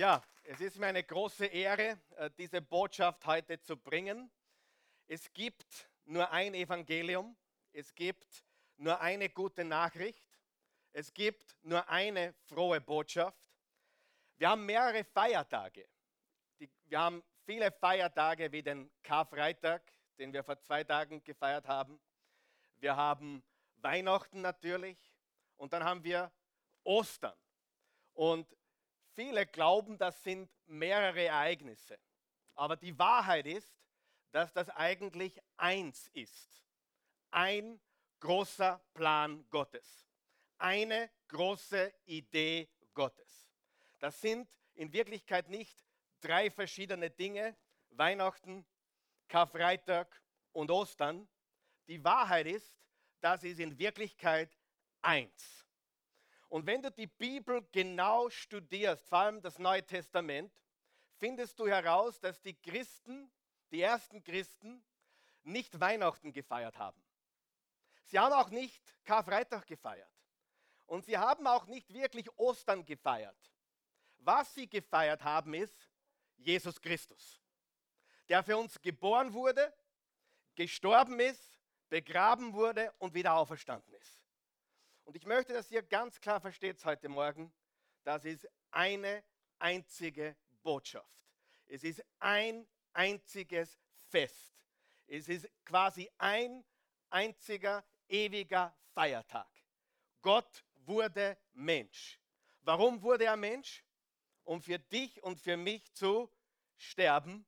Ja, es ist mir eine große Ehre, äh, diese Botschaft heute zu bringen. Es gibt nur ein Evangelium, es gibt nur eine gute Nachricht, es gibt nur eine frohe Botschaft. Wir haben mehrere Feiertage. Wir haben viele Feiertage wie den Karfreitag, den wir vor zwei Tagen gefeiert haben. Wir haben Weihnachten natürlich und dann haben wir Ostern. Und viele glauben, das sind mehrere Ereignisse. Aber die Wahrheit ist, dass das eigentlich eins ist. Ein großer Plan Gottes. Eine große Idee Gottes. Das sind in Wirklichkeit nicht drei verschiedene Dinge, Weihnachten, Karfreitag und Ostern. Die Wahrheit ist, das ist in Wirklichkeit eins. Und wenn du die Bibel genau studierst, vor allem das Neue Testament, findest du heraus, dass die Christen, die ersten Christen, nicht Weihnachten gefeiert haben. Sie haben auch nicht Karfreitag gefeiert. Und sie haben auch nicht wirklich Ostern gefeiert. Was sie gefeiert haben, ist Jesus Christus, der für uns geboren wurde, gestorben ist, begraben wurde und wieder auferstanden ist. Und ich möchte, dass ihr ganz klar versteht heute Morgen, das ist eine einzige Botschaft. Es ist ein einziges Fest. Es ist quasi ein einziger ewiger Feiertag. Gott wurde Mensch. Warum wurde er Mensch? Um für dich und für mich zu sterben,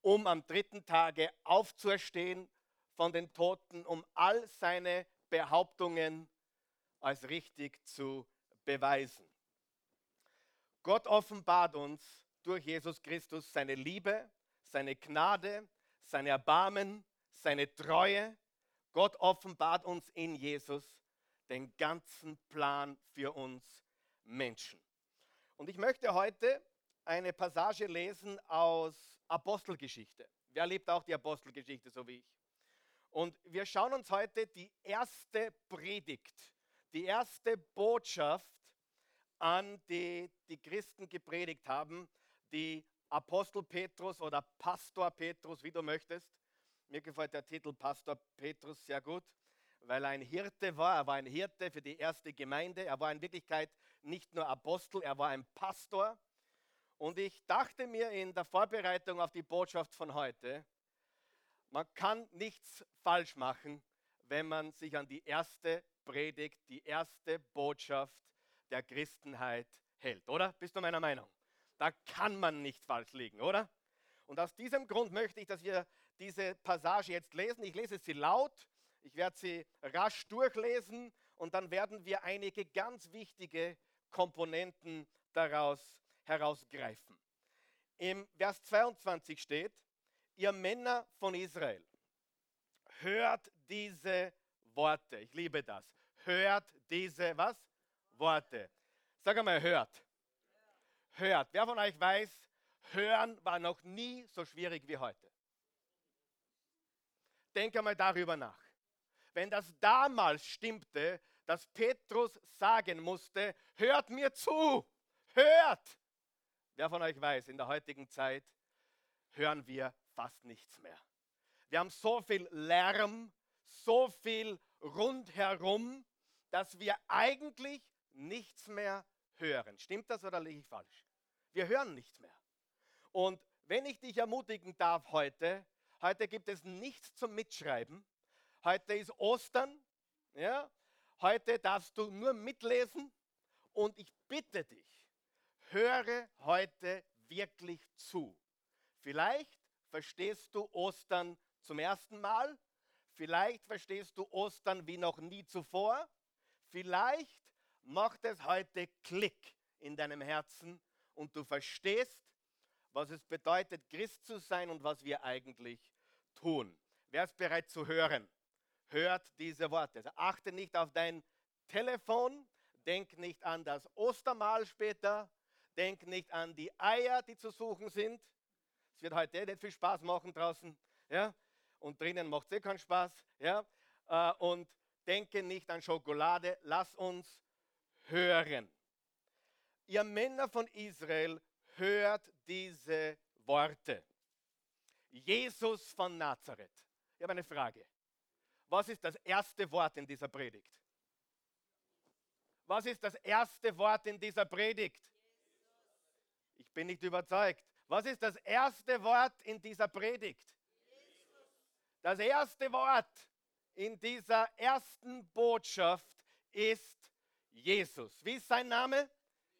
um am dritten Tage aufzuerstehen von den Toten, um all seine Behauptungen als richtig zu beweisen. Gott offenbart uns durch Jesus Christus seine Liebe, seine Gnade, sein Erbarmen, seine Treue. Gott offenbart uns in Jesus den ganzen Plan für uns Menschen. Und ich möchte heute eine Passage lesen aus Apostelgeschichte. Wer liebt auch die Apostelgeschichte so wie ich? Und wir schauen uns heute die erste Predigt die erste Botschaft an die die Christen gepredigt haben, die Apostel Petrus oder Pastor Petrus, wie du möchtest. Mir gefällt der Titel Pastor Petrus sehr gut, weil er ein Hirte war. Er war ein Hirte für die erste Gemeinde. Er war in Wirklichkeit nicht nur Apostel, er war ein Pastor. Und ich dachte mir in der Vorbereitung auf die Botschaft von heute, man kann nichts falsch machen, wenn man sich an die erste Predigt, die erste Botschaft der Christenheit hält, oder? Bist du meiner Meinung? Da kann man nicht falsch liegen, oder? Und aus diesem Grund möchte ich, dass wir diese Passage jetzt lesen. Ich lese sie laut, ich werde sie rasch durchlesen und dann werden wir einige ganz wichtige Komponenten daraus herausgreifen. Im Vers 22 steht, ihr Männer von Israel, hört diese Worte. Ich liebe das. Hört diese, was? Worte. Sag einmal, hört. Hört. Wer von euch weiß, hören war noch nie so schwierig wie heute. Denke einmal darüber nach. Wenn das damals stimmte, dass Petrus sagen musste, hört mir zu, hört. Wer von euch weiß, in der heutigen Zeit hören wir fast nichts mehr. Wir haben so viel Lärm, so viel rundherum, dass wir eigentlich nichts mehr hören. Stimmt das oder liege ich falsch? Wir hören nichts mehr. Und wenn ich dich ermutigen darf heute, heute gibt es nichts zum Mitschreiben. Heute ist Ostern. Ja? Heute darfst du nur mitlesen. Und ich bitte dich, höre heute wirklich zu. Vielleicht verstehst du Ostern zum ersten Mal. Vielleicht verstehst du Ostern wie noch nie zuvor. Vielleicht macht es heute Klick in deinem Herzen und du verstehst, was es bedeutet, Christ zu sein und was wir eigentlich tun. Wer ist bereit zu hören? Hört diese Worte. Also achte nicht auf dein Telefon, denk nicht an das Ostermahl später, denk nicht an die Eier, die zu suchen sind. Es wird heute nicht viel Spaß machen draußen. Ja? Und drinnen macht es eh keinen Spaß. Ja? Äh, und denke nicht an Schokolade. Lass uns hören. Ihr Männer von Israel, hört diese Worte. Jesus von Nazareth. Ich habe eine Frage. Was ist das erste Wort in dieser Predigt? Was ist das erste Wort in dieser Predigt? Ich bin nicht überzeugt. Was ist das erste Wort in dieser Predigt? Das erste Wort in dieser ersten Botschaft ist Jesus. Wie ist sein Name?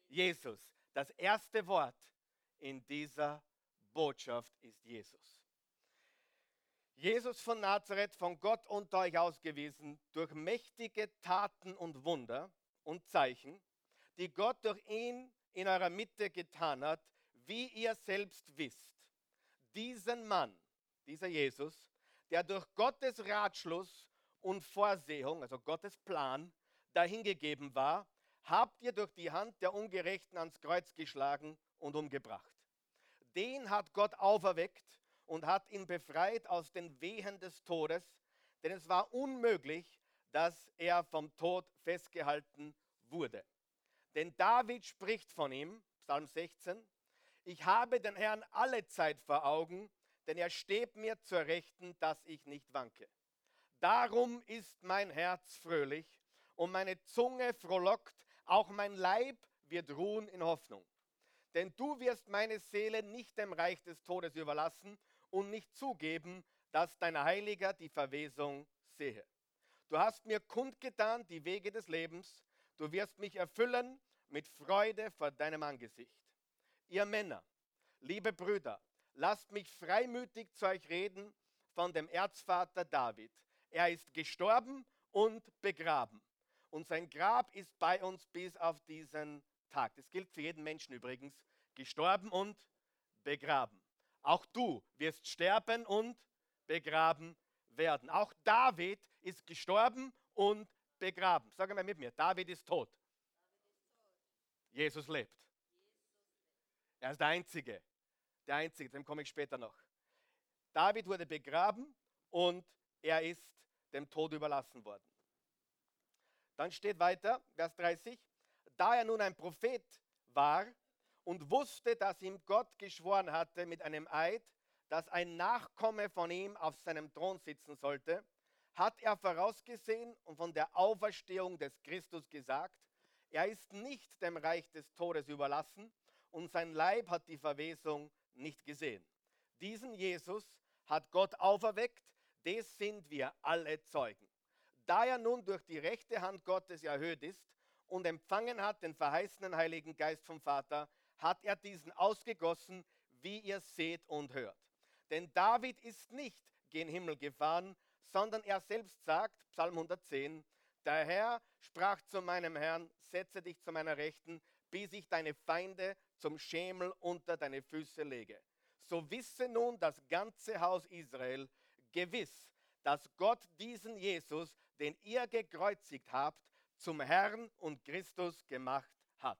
Jesus. Das erste Wort in dieser Botschaft ist Jesus. Jesus von Nazareth, von Gott unter euch ausgewiesen, durch mächtige Taten und Wunder und Zeichen, die Gott durch ihn in eurer Mitte getan hat, wie ihr selbst wisst. Diesen Mann, dieser Jesus, der durch Gottes Ratschluss und Vorsehung, also Gottes Plan, dahingegeben war, habt ihr durch die Hand der Ungerechten ans Kreuz geschlagen und umgebracht. Den hat Gott auferweckt und hat ihn befreit aus den Wehen des Todes, denn es war unmöglich, dass er vom Tod festgehalten wurde. Denn David spricht von ihm, Psalm 16, ich habe den Herrn alle Zeit vor Augen, denn er steht mir zur Rechten, dass ich nicht wanke. Darum ist mein Herz fröhlich und meine Zunge frohlockt, auch mein Leib wird ruhen in Hoffnung. Denn du wirst meine Seele nicht dem Reich des Todes überlassen und nicht zugeben, dass dein Heiliger die Verwesung sehe. Du hast mir kundgetan die Wege des Lebens, du wirst mich erfüllen mit Freude vor deinem Angesicht. Ihr Männer, liebe Brüder, lasst mich freimütig zu euch reden von dem Erzvater David. Er ist gestorben und begraben. Und sein Grab ist bei uns bis auf diesen Tag. Das gilt für jeden Menschen übrigens. Gestorben und begraben. Auch du wirst sterben und begraben werden. Auch David ist gestorben und begraben. Sag mal mit mir, David ist tot. Jesus lebt. Er ist der Einzige. Der Einzige, dem komme ich später noch. David wurde begraben und er ist dem Tod überlassen worden. Dann steht weiter, Vers 30, da er nun ein Prophet war und wusste, dass ihm Gott geschworen hatte mit einem Eid, dass ein Nachkomme von ihm auf seinem Thron sitzen sollte, hat er vorausgesehen und von der Auferstehung des Christus gesagt, er ist nicht dem Reich des Todes überlassen und sein Leib hat die Verwesung nicht gesehen. Diesen Jesus hat Gott auferweckt, des sind wir alle Zeugen. Da er nun durch die rechte Hand Gottes erhöht ist und empfangen hat den verheißenen Heiligen Geist vom Vater, hat er diesen ausgegossen, wie ihr seht und hört. Denn David ist nicht gen Himmel gefahren, sondern er selbst sagt, Psalm 110, der Herr sprach zu meinem Herrn, setze dich zu meiner Rechten, bis ich deine Feinde zum Schemel unter deine Füße lege. So wisse nun das ganze Haus Israel gewiss, dass Gott diesen Jesus, den ihr gekreuzigt habt, zum Herrn und Christus gemacht hat.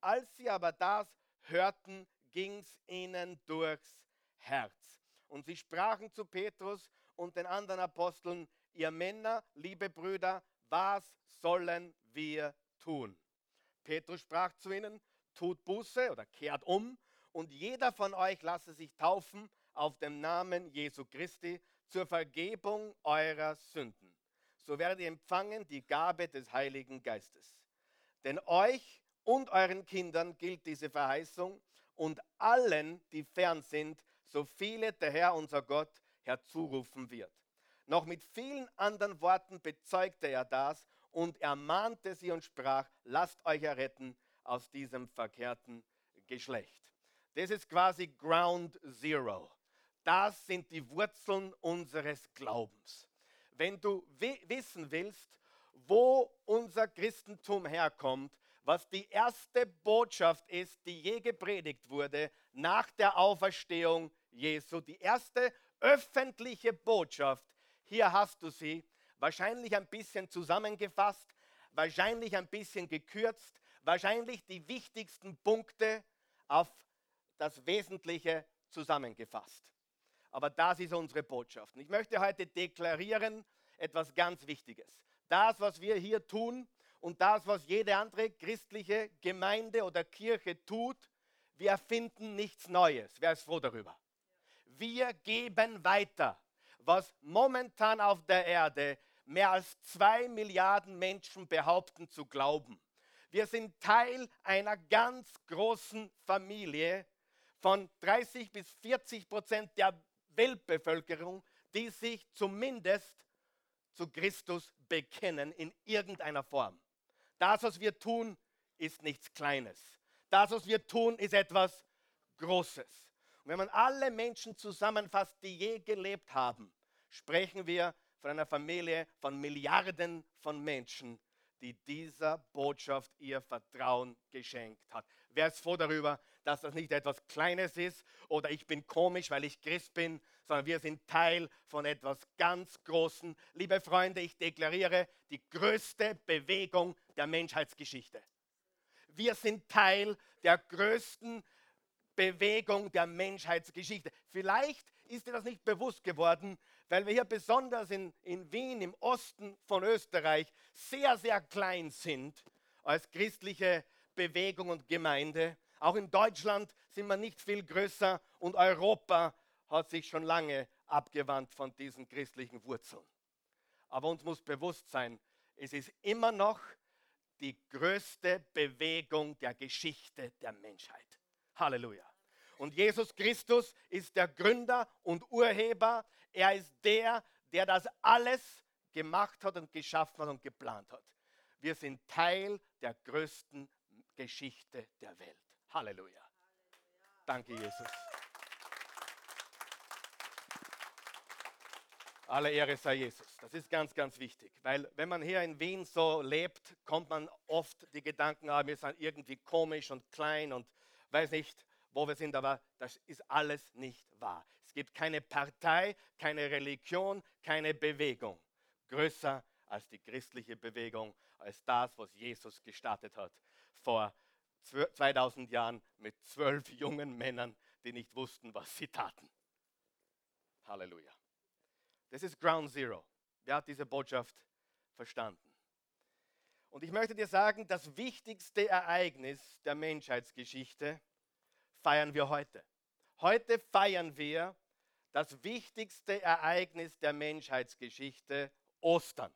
Als sie aber das hörten, ging es ihnen durchs Herz. Und sie sprachen zu Petrus und den anderen Aposteln, ihr Männer, liebe Brüder, was sollen wir tun? Petrus sprach zu ihnen, tut Buße oder kehrt um und jeder von euch lasse sich taufen auf dem Namen Jesu Christi zur Vergebung eurer Sünden. So werdet ihr empfangen die Gabe des Heiligen Geistes. Denn euch und euren Kindern gilt diese Verheißung und allen, die fern sind, so viele der Herr unser Gott herzurufen wird. Noch mit vielen anderen Worten bezeugte er das und ermahnte sie und sprach, lasst euch erretten aus diesem verkehrten Geschlecht. Das ist quasi Ground Zero. Das sind die Wurzeln unseres Glaubens. Wenn du wissen willst, wo unser Christentum herkommt, was die erste Botschaft ist, die je gepredigt wurde nach der Auferstehung Jesu, die erste öffentliche Botschaft, hier hast du sie, wahrscheinlich ein bisschen zusammengefasst, wahrscheinlich ein bisschen gekürzt, wahrscheinlich die wichtigsten Punkte auf das Wesentliche zusammengefasst. Aber das ist unsere Botschaft. Und ich möchte heute deklarieren etwas ganz Wichtiges. Das, was wir hier tun und das, was jede andere christliche Gemeinde oder Kirche tut, wir erfinden nichts Neues. Wer ist froh darüber? Wir geben weiter, was momentan auf der Erde mehr als zwei Milliarden Menschen behaupten zu glauben. Wir sind Teil einer ganz großen Familie von 30 bis 40 Prozent der Weltbevölkerung, die sich zumindest zu Christus bekennen in irgendeiner Form. Das, was wir tun, ist nichts Kleines. Das, was wir tun, ist etwas Großes. Und wenn man alle Menschen zusammenfasst, die je gelebt haben, sprechen wir von einer Familie von Milliarden von Menschen, die dieser Botschaft ihr Vertrauen geschenkt hat. Wer ist froh darüber, dass das nicht etwas Kleines ist oder ich bin komisch, weil ich Christ bin, sondern wir sind Teil von etwas ganz Großen. Liebe Freunde, ich deklariere die größte Bewegung der Menschheitsgeschichte. Wir sind Teil der größten Bewegung der Menschheitsgeschichte. Vielleicht ist dir das nicht bewusst geworden, weil wir hier besonders in, in Wien im Osten von Österreich sehr, sehr klein sind als christliche Bewegung und Gemeinde. Auch in Deutschland sind wir nicht viel größer und Europa hat sich schon lange abgewandt von diesen christlichen Wurzeln. Aber uns muss bewusst sein, es ist immer noch die größte Bewegung der Geschichte der Menschheit. Halleluja. Und Jesus Christus ist der Gründer und Urheber. Er ist der, der das alles gemacht hat und geschaffen hat und geplant hat. Wir sind Teil der größten Geschichte der Welt. Halleluja. Danke, Jesus. Alle Ehre sei Jesus. Das ist ganz, ganz wichtig, weil wenn man hier in Wien so lebt, kommt man oft die Gedanken, ah, wir sind irgendwie komisch und klein und weiß nicht, wo wir sind, aber das ist alles nicht wahr. Es gibt keine Partei, keine Religion, keine Bewegung größer als die christliche Bewegung, als das, was Jesus gestartet hat vor 2000 Jahren mit zwölf jungen Männern, die nicht wussten, was sie taten. Halleluja. Das ist Ground Zero. Wer hat diese Botschaft verstanden? Und ich möchte dir sagen, das wichtigste Ereignis der Menschheitsgeschichte feiern wir heute. Heute feiern wir das wichtigste Ereignis der Menschheitsgeschichte, Ostern,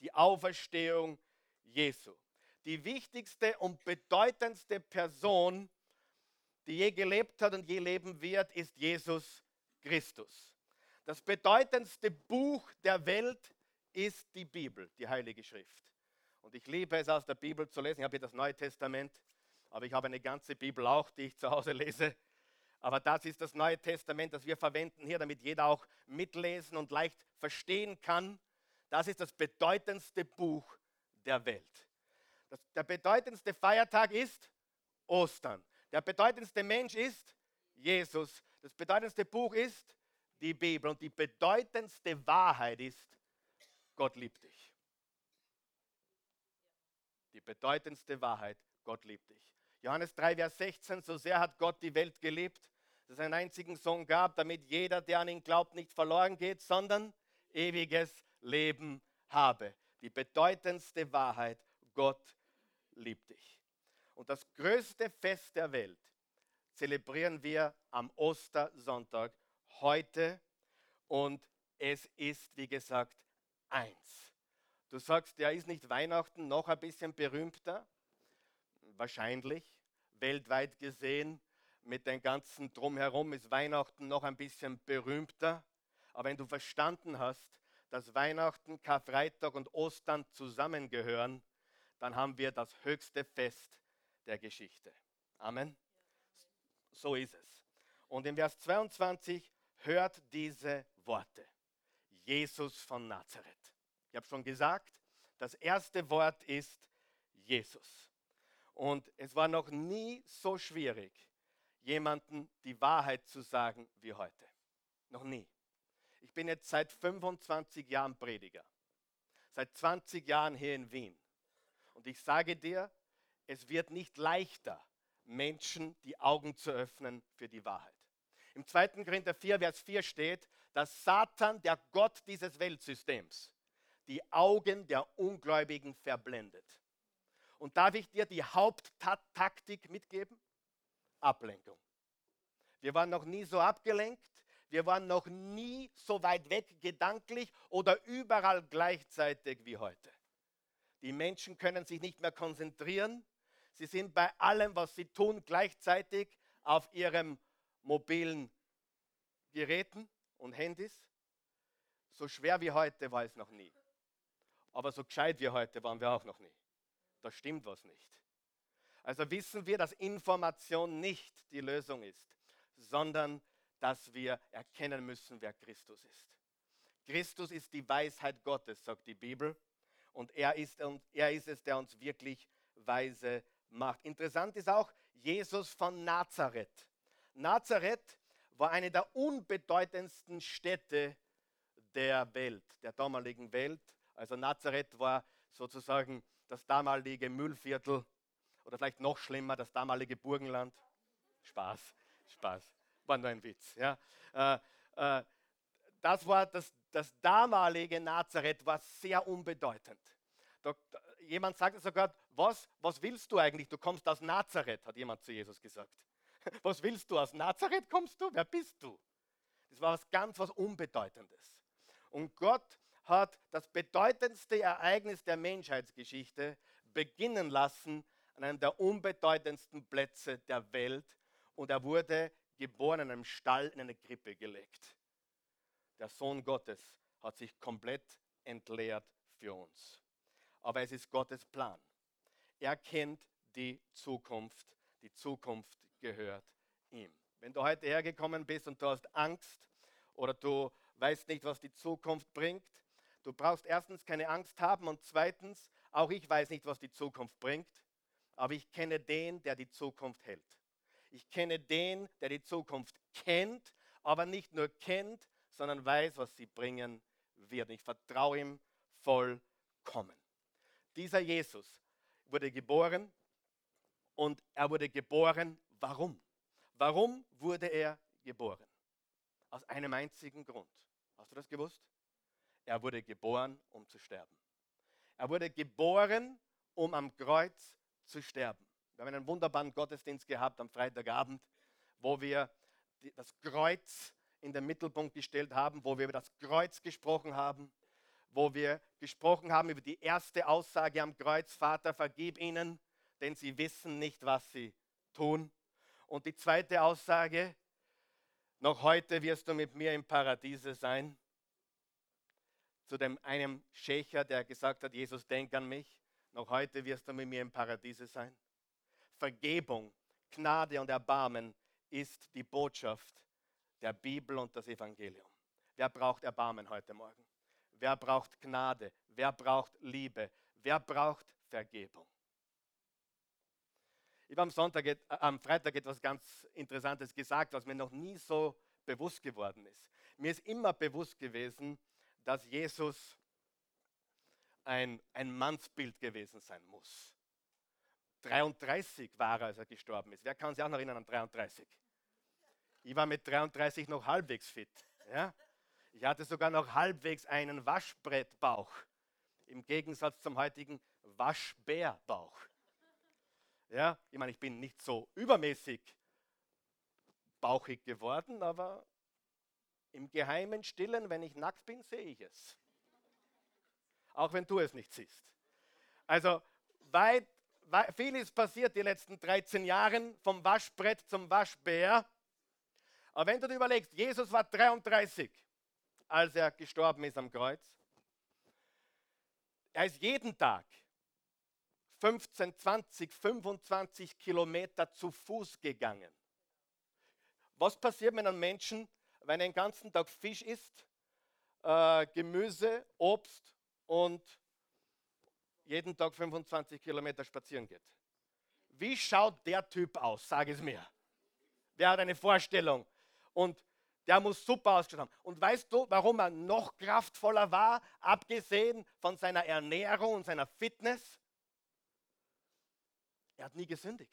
die Auferstehung Jesu. Die wichtigste und bedeutendste Person, die je gelebt hat und je leben wird, ist Jesus Christus. Das bedeutendste Buch der Welt ist die Bibel, die Heilige Schrift. Und ich liebe es aus der Bibel zu lesen. Ich habe hier das Neue Testament aber ich habe eine ganze Bibel auch, die ich zu Hause lese. Aber das ist das Neue Testament, das wir verwenden hier, damit jeder auch mitlesen und leicht verstehen kann. Das ist das bedeutendste Buch der Welt. Das, der bedeutendste Feiertag ist Ostern. Der bedeutendste Mensch ist Jesus. Das bedeutendste Buch ist die Bibel. Und die bedeutendste Wahrheit ist, Gott liebt dich. Die bedeutendste Wahrheit, Gott liebt dich. Johannes 3, Vers 16, so sehr hat Gott die Welt geliebt, dass es einen einzigen Sohn gab, damit jeder, der an ihn glaubt, nicht verloren geht, sondern ewiges Leben habe. Die bedeutendste Wahrheit, Gott liebt dich. Und das größte Fest der Welt zelebrieren wir am Ostersonntag heute und es ist, wie gesagt, eins. Du sagst, ja, ist nicht Weihnachten noch ein bisschen berühmter? Wahrscheinlich weltweit gesehen, mit dem ganzen Drumherum ist Weihnachten noch ein bisschen berühmter. Aber wenn du verstanden hast, dass Weihnachten, Karfreitag und Ostern zusammengehören, dann haben wir das höchste Fest der Geschichte. Amen. So ist es. Und in Vers 22 hört diese Worte. Jesus von Nazareth. Ich habe schon gesagt, das erste Wort ist Jesus. Und es war noch nie so schwierig, jemandem die Wahrheit zu sagen wie heute. Noch nie. Ich bin jetzt seit 25 Jahren Prediger. Seit 20 Jahren hier in Wien. Und ich sage dir, es wird nicht leichter, Menschen die Augen zu öffnen für die Wahrheit. Im 2. Korinther 4, Vers 4 steht, dass Satan, der Gott dieses Weltsystems, die Augen der Ungläubigen verblendet. Und darf ich dir die Haupttaktik mitgeben? Ablenkung. Wir waren noch nie so abgelenkt. Wir waren noch nie so weit weg gedanklich oder überall gleichzeitig wie heute. Die Menschen können sich nicht mehr konzentrieren. Sie sind bei allem, was sie tun, gleichzeitig auf ihrem mobilen Geräten und Handys. So schwer wie heute war es noch nie. Aber so gescheit wie heute waren wir auch noch nie. Da stimmt was nicht. Also wissen wir, dass Information nicht die Lösung ist, sondern dass wir erkennen müssen, wer Christus ist. Christus ist die Weisheit Gottes, sagt die Bibel. Und er ist, er ist es, der uns wirklich weise macht. Interessant ist auch Jesus von Nazareth. Nazareth war eine der unbedeutendsten Städte der Welt, der damaligen Welt. Also Nazareth war sozusagen das damalige Müllviertel oder vielleicht noch schlimmer, das damalige Burgenland. Spaß, Spaß, war nur ein Witz. Ja. Äh, äh, das war das, das damalige Nazareth war sehr unbedeutend. Jemand sagte sogar, was, was willst du eigentlich? Du kommst aus Nazareth, hat jemand zu Jesus gesagt. Was willst du? Aus Nazareth kommst du? Wer bist du? Das war was ganz was Unbedeutendes. Und Gott hat das bedeutendste Ereignis der Menschheitsgeschichte beginnen lassen an einem der unbedeutendsten Plätze der Welt. Und er wurde geboren in einem Stall in eine Krippe gelegt. Der Sohn Gottes hat sich komplett entleert für uns. Aber es ist Gottes Plan. Er kennt die Zukunft. Die Zukunft gehört ihm. Wenn du heute hergekommen bist und du hast Angst oder du weißt nicht, was die Zukunft bringt, du brauchst erstens keine Angst haben und zweitens, auch ich weiß nicht, was die Zukunft bringt, aber ich kenne den, der die Zukunft hält. Ich kenne den, der die Zukunft kennt, aber nicht nur kennt, sondern weiß, was sie bringen wird. Ich vertraue ihm vollkommen. Dieser Jesus wurde geboren und er wurde geboren, warum? Warum wurde er geboren? Aus einem einzigen Grund. Hast du das gewusst? Er wurde geboren, um zu sterben. Er wurde geboren, um am Kreuz zu sterben. Wir haben einen wunderbaren Gottesdienst gehabt am Freitagabend, wo wir das Kreuz in den Mittelpunkt gestellt haben, wo wir über das Kreuz gesprochen haben, wo wir gesprochen haben über die erste Aussage am Kreuz, Vater, vergib ihnen, denn sie wissen nicht, was sie tun. Und die zweite Aussage, noch heute wirst du mit mir im Paradiese sein. Zu dem einem Schächer, der gesagt hat, Jesus, denk an mich. Noch heute wirst du mit mir im Paradiese sein. Vergebung, Gnade und Erbarmen ist die Botschaft der Bibel und das Evangelium. Wer braucht Erbarmen heute Morgen? Wer braucht Gnade? Wer braucht Liebe? Wer braucht Vergebung? Ich habe am, Sonntag, äh, am Freitag etwas ganz Interessantes gesagt, was mir noch nie so bewusst geworden ist. Mir ist immer bewusst gewesen, dass Jesus ein, ein Mannsbild gewesen sein muss. 33 war er, als er gestorben ist. Wer kann sich auch noch erinnern an 33? Ich war mit 33 noch halbwegs fit. Ja? Ich hatte sogar noch halbwegs einen Waschbrettbauch. Im Gegensatz zum heutigen Waschbärbauch. Ja, ich meine, ich bin nicht so übermäßig bauchig geworden, aber im geheimen Stillen, wenn ich nackt bin, sehe ich es. Auch wenn du es nicht siehst. Also weit, weit, viel ist passiert die letzten 13 Jahre, vom Waschbrett zum Waschbär. Aber wenn du dir überlegst, Jesus war 33, als er gestorben ist am Kreuz. Er ist jeden Tag 15, 20, 25 Kilometer zu Fuß gegangen. Was passiert mit einem Menschen, wenn er den ganzen Tag Fisch isst, äh, Gemüse, Obst und jeden Tag 25 Kilometer spazieren geht? Wie schaut der Typ aus? Sag es mir. Wer hat eine Vorstellung? Und der muss super ausgeschaut haben. Und weißt du, warum er noch kraftvoller war, abgesehen von seiner Ernährung und seiner Fitness? Er hat nie gesündigt.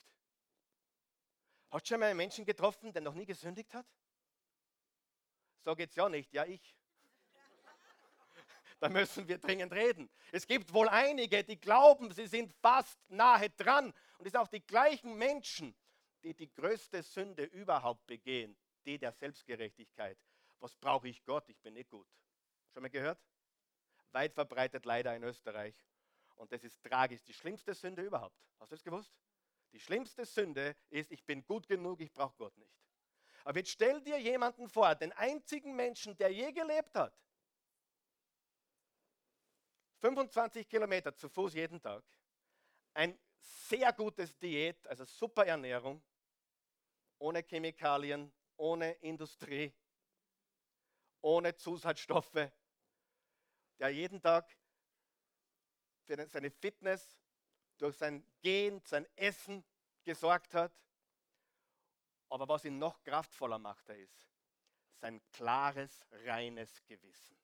Hat schon mal einen Menschen getroffen, der noch nie gesündigt hat? So geht es ja nicht. Ja, ich. Da müssen wir dringend reden. Es gibt wohl einige, die glauben, sie sind fast nahe dran. Und es sind auch die gleichen Menschen, die die größte Sünde überhaupt begehen, die der Selbstgerechtigkeit. Was brauche ich Gott? Ich bin nicht gut. Schon mal gehört? Weit verbreitet leider in Österreich. Und das ist tragisch. Die schlimmste Sünde überhaupt. Hast du das gewusst? Die schlimmste Sünde ist, ich bin gut genug, ich brauche Gott nicht. Aber jetzt stell dir jemanden vor, den einzigen Menschen, der je gelebt hat. 25 Kilometer zu Fuß jeden Tag. Ein sehr gutes Diät, also super Ernährung, ohne Chemikalien, ohne Industrie, ohne Zusatzstoffe, der jeden Tag für seine Fitness durch sein Gehen, sein Essen gesorgt hat. Aber was ihn noch kraftvoller macht, ist sein klares, reines Gewissen.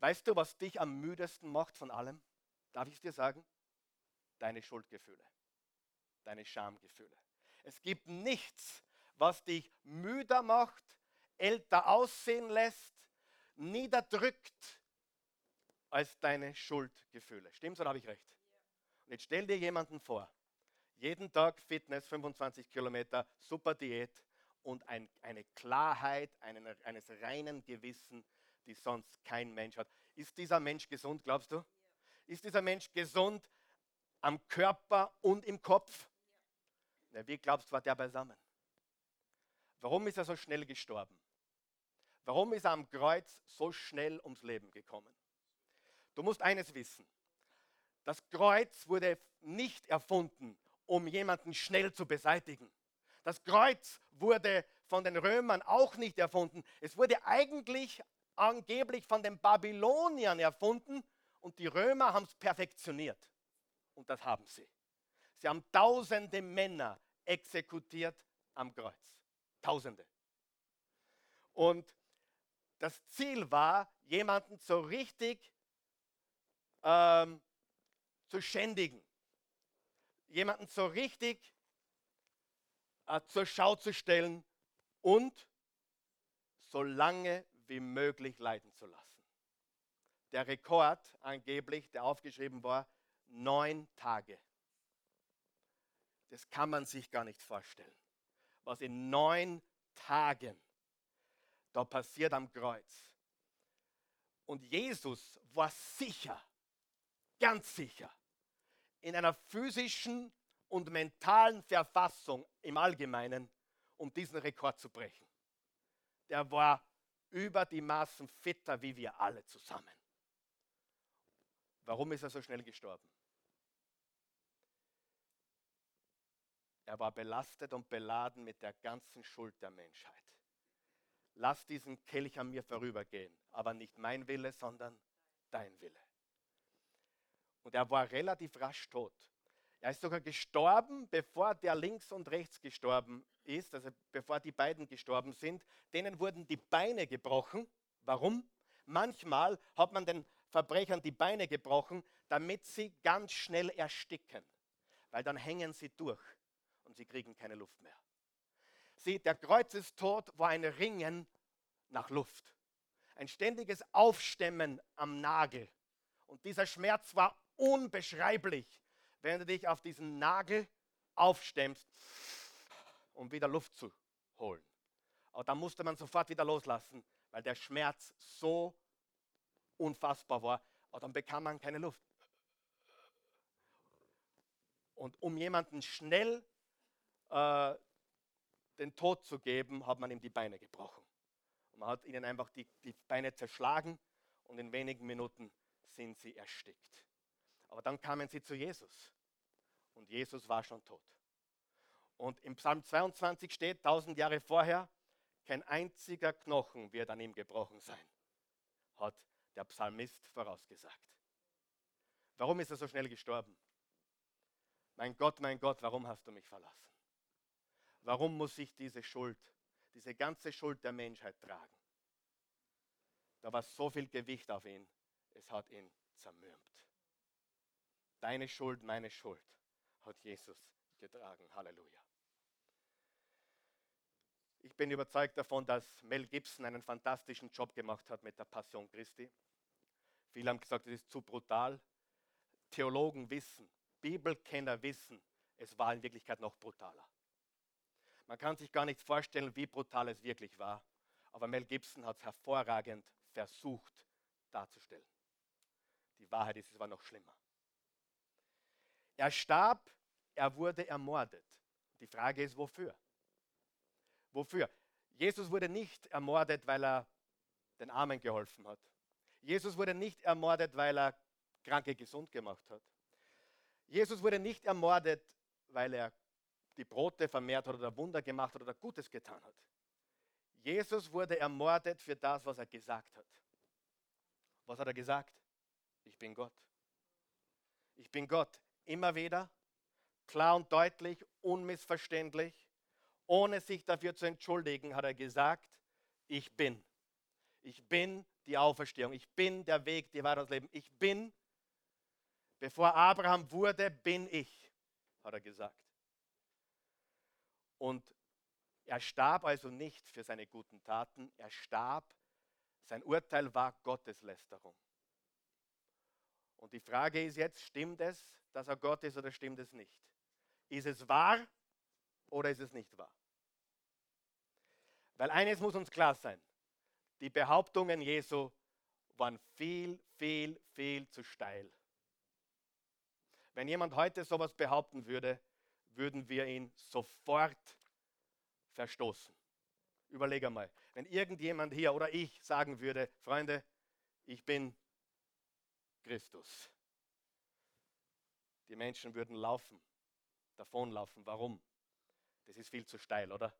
Weißt du, was dich am müdesten macht von allem? Darf ich es dir sagen? Deine Schuldgefühle, deine Schamgefühle. Es gibt nichts, was dich müder macht, älter aussehen lässt, niederdrückt, als deine Schuldgefühle. Stimmt's oder habe ich recht? Und jetzt stell dir jemanden vor, jeden Tag Fitness, 25 Kilometer, super Diät und ein, eine Klarheit einen, eines reinen Gewissen, die sonst kein Mensch hat. Ist dieser Mensch gesund, glaubst du? Ist dieser Mensch gesund am Körper und im Kopf? Ja. wie glaubst du, war der beisammen? Warum ist er so schnell gestorben? Warum ist er am Kreuz so schnell ums Leben gekommen? Du musst eines wissen. Das Kreuz wurde nicht erfunden, um jemanden schnell zu beseitigen. Das Kreuz wurde von den Römern auch nicht erfunden. Es wurde eigentlich angeblich von den Babyloniern erfunden und die Römer haben es perfektioniert. Und das haben sie. Sie haben tausende Männer exekutiert am Kreuz. Tausende. Und das Ziel war, jemanden so richtig ähm, zu schändigen, jemanden so richtig äh, zur Schau zu stellen und so lange wie möglich leiden zu lassen. Der Rekord angeblich, der aufgeschrieben war, neun Tage. Das kann man sich gar nicht vorstellen, was in neun Tagen da passiert am Kreuz. Und Jesus war sicher, ganz sicher, in einer physischen und mentalen Verfassung im Allgemeinen, um diesen Rekord zu brechen. Der war über die Maßen fitter wie wir alle zusammen. Warum ist er so schnell gestorben? Er war belastet und beladen mit der ganzen Schuld der Menschheit lass diesen Kelch an mir vorübergehen, aber nicht mein Wille, sondern dein Wille. Und er war relativ rasch tot. Er ist sogar gestorben, bevor der links und rechts gestorben ist, also bevor die beiden gestorben sind. Denen wurden die Beine gebrochen. Warum? Manchmal hat man den Verbrechern die Beine gebrochen, damit sie ganz schnell ersticken, weil dann hängen sie durch und sie kriegen keine Luft mehr. Sieh, der Kreuzestod war ein Ringen nach Luft. Ein ständiges Aufstemmen am Nagel. Und dieser Schmerz war unbeschreiblich, wenn du dich auf diesen Nagel aufstemmst, um wieder Luft zu holen. Aber da musste man sofort wieder loslassen, weil der Schmerz so unfassbar war. Aber dann bekam man keine Luft. Und um jemanden schnell äh, den Tod zu geben, hat man ihm die Beine gebrochen. Und man hat ihnen einfach die, die Beine zerschlagen und in wenigen Minuten sind sie erstickt. Aber dann kamen sie zu Jesus und Jesus war schon tot. Und im Psalm 22 steht, tausend Jahre vorher, kein einziger Knochen wird an ihm gebrochen sein, hat der Psalmist vorausgesagt. Warum ist er so schnell gestorben? Mein Gott, mein Gott, warum hast du mich verlassen? Warum muss ich diese Schuld, diese ganze Schuld der Menschheit tragen? Da war so viel Gewicht auf ihn, es hat ihn zermürbt. Deine Schuld, meine Schuld hat Jesus getragen. Halleluja. Ich bin überzeugt davon, dass Mel Gibson einen fantastischen Job gemacht hat mit der Passion Christi. Viele haben gesagt, es ist zu brutal. Theologen wissen, Bibelkenner wissen, Es war in Wirklichkeit noch brutaler. Man kann sich gar nicht vorstellen, wie brutal es wirklich war. Aber Mel Gibson hat es hervorragend versucht darzustellen. Die Wahrheit ist, es war noch schlimmer. Er starb, er wurde ermordet. Die Frage ist, wofür? Wofür? Jesus wurde nicht ermordet, weil er den Armen geholfen hat. Jesus wurde nicht ermordet, weil er Kranke gesund gemacht hat. Jesus wurde nicht ermordet, weil er die Brote vermehrt hat oder Wunder gemacht hat oder Gutes getan hat. Jesus wurde ermordet für das, was er gesagt hat. Was hat er gesagt? Ich bin Gott. Ich bin Gott. Immer wieder, klar und deutlich, unmissverständlich, ohne sich dafür zu entschuldigen, hat er gesagt, ich bin. Ich bin die Auferstehung. Ich bin der Weg, die Wahrheit, das Leben. Ich bin, bevor Abraham wurde, bin ich, hat er gesagt. Und er starb also nicht für seine guten Taten, er starb, sein Urteil war Gotteslästerung. Und die Frage ist jetzt, stimmt es, dass er Gott ist oder stimmt es nicht? Ist es wahr oder ist es nicht wahr? Weil eines muss uns klar sein, die Behauptungen Jesu waren viel, viel, viel zu steil. Wenn jemand heute sowas behaupten würde, würden wir ihn sofort verstoßen. Überlege mal, wenn irgendjemand hier oder ich sagen würde, Freunde, ich bin Christus. Die Menschen würden laufen, davonlaufen. Warum? Das ist viel zu steil, oder?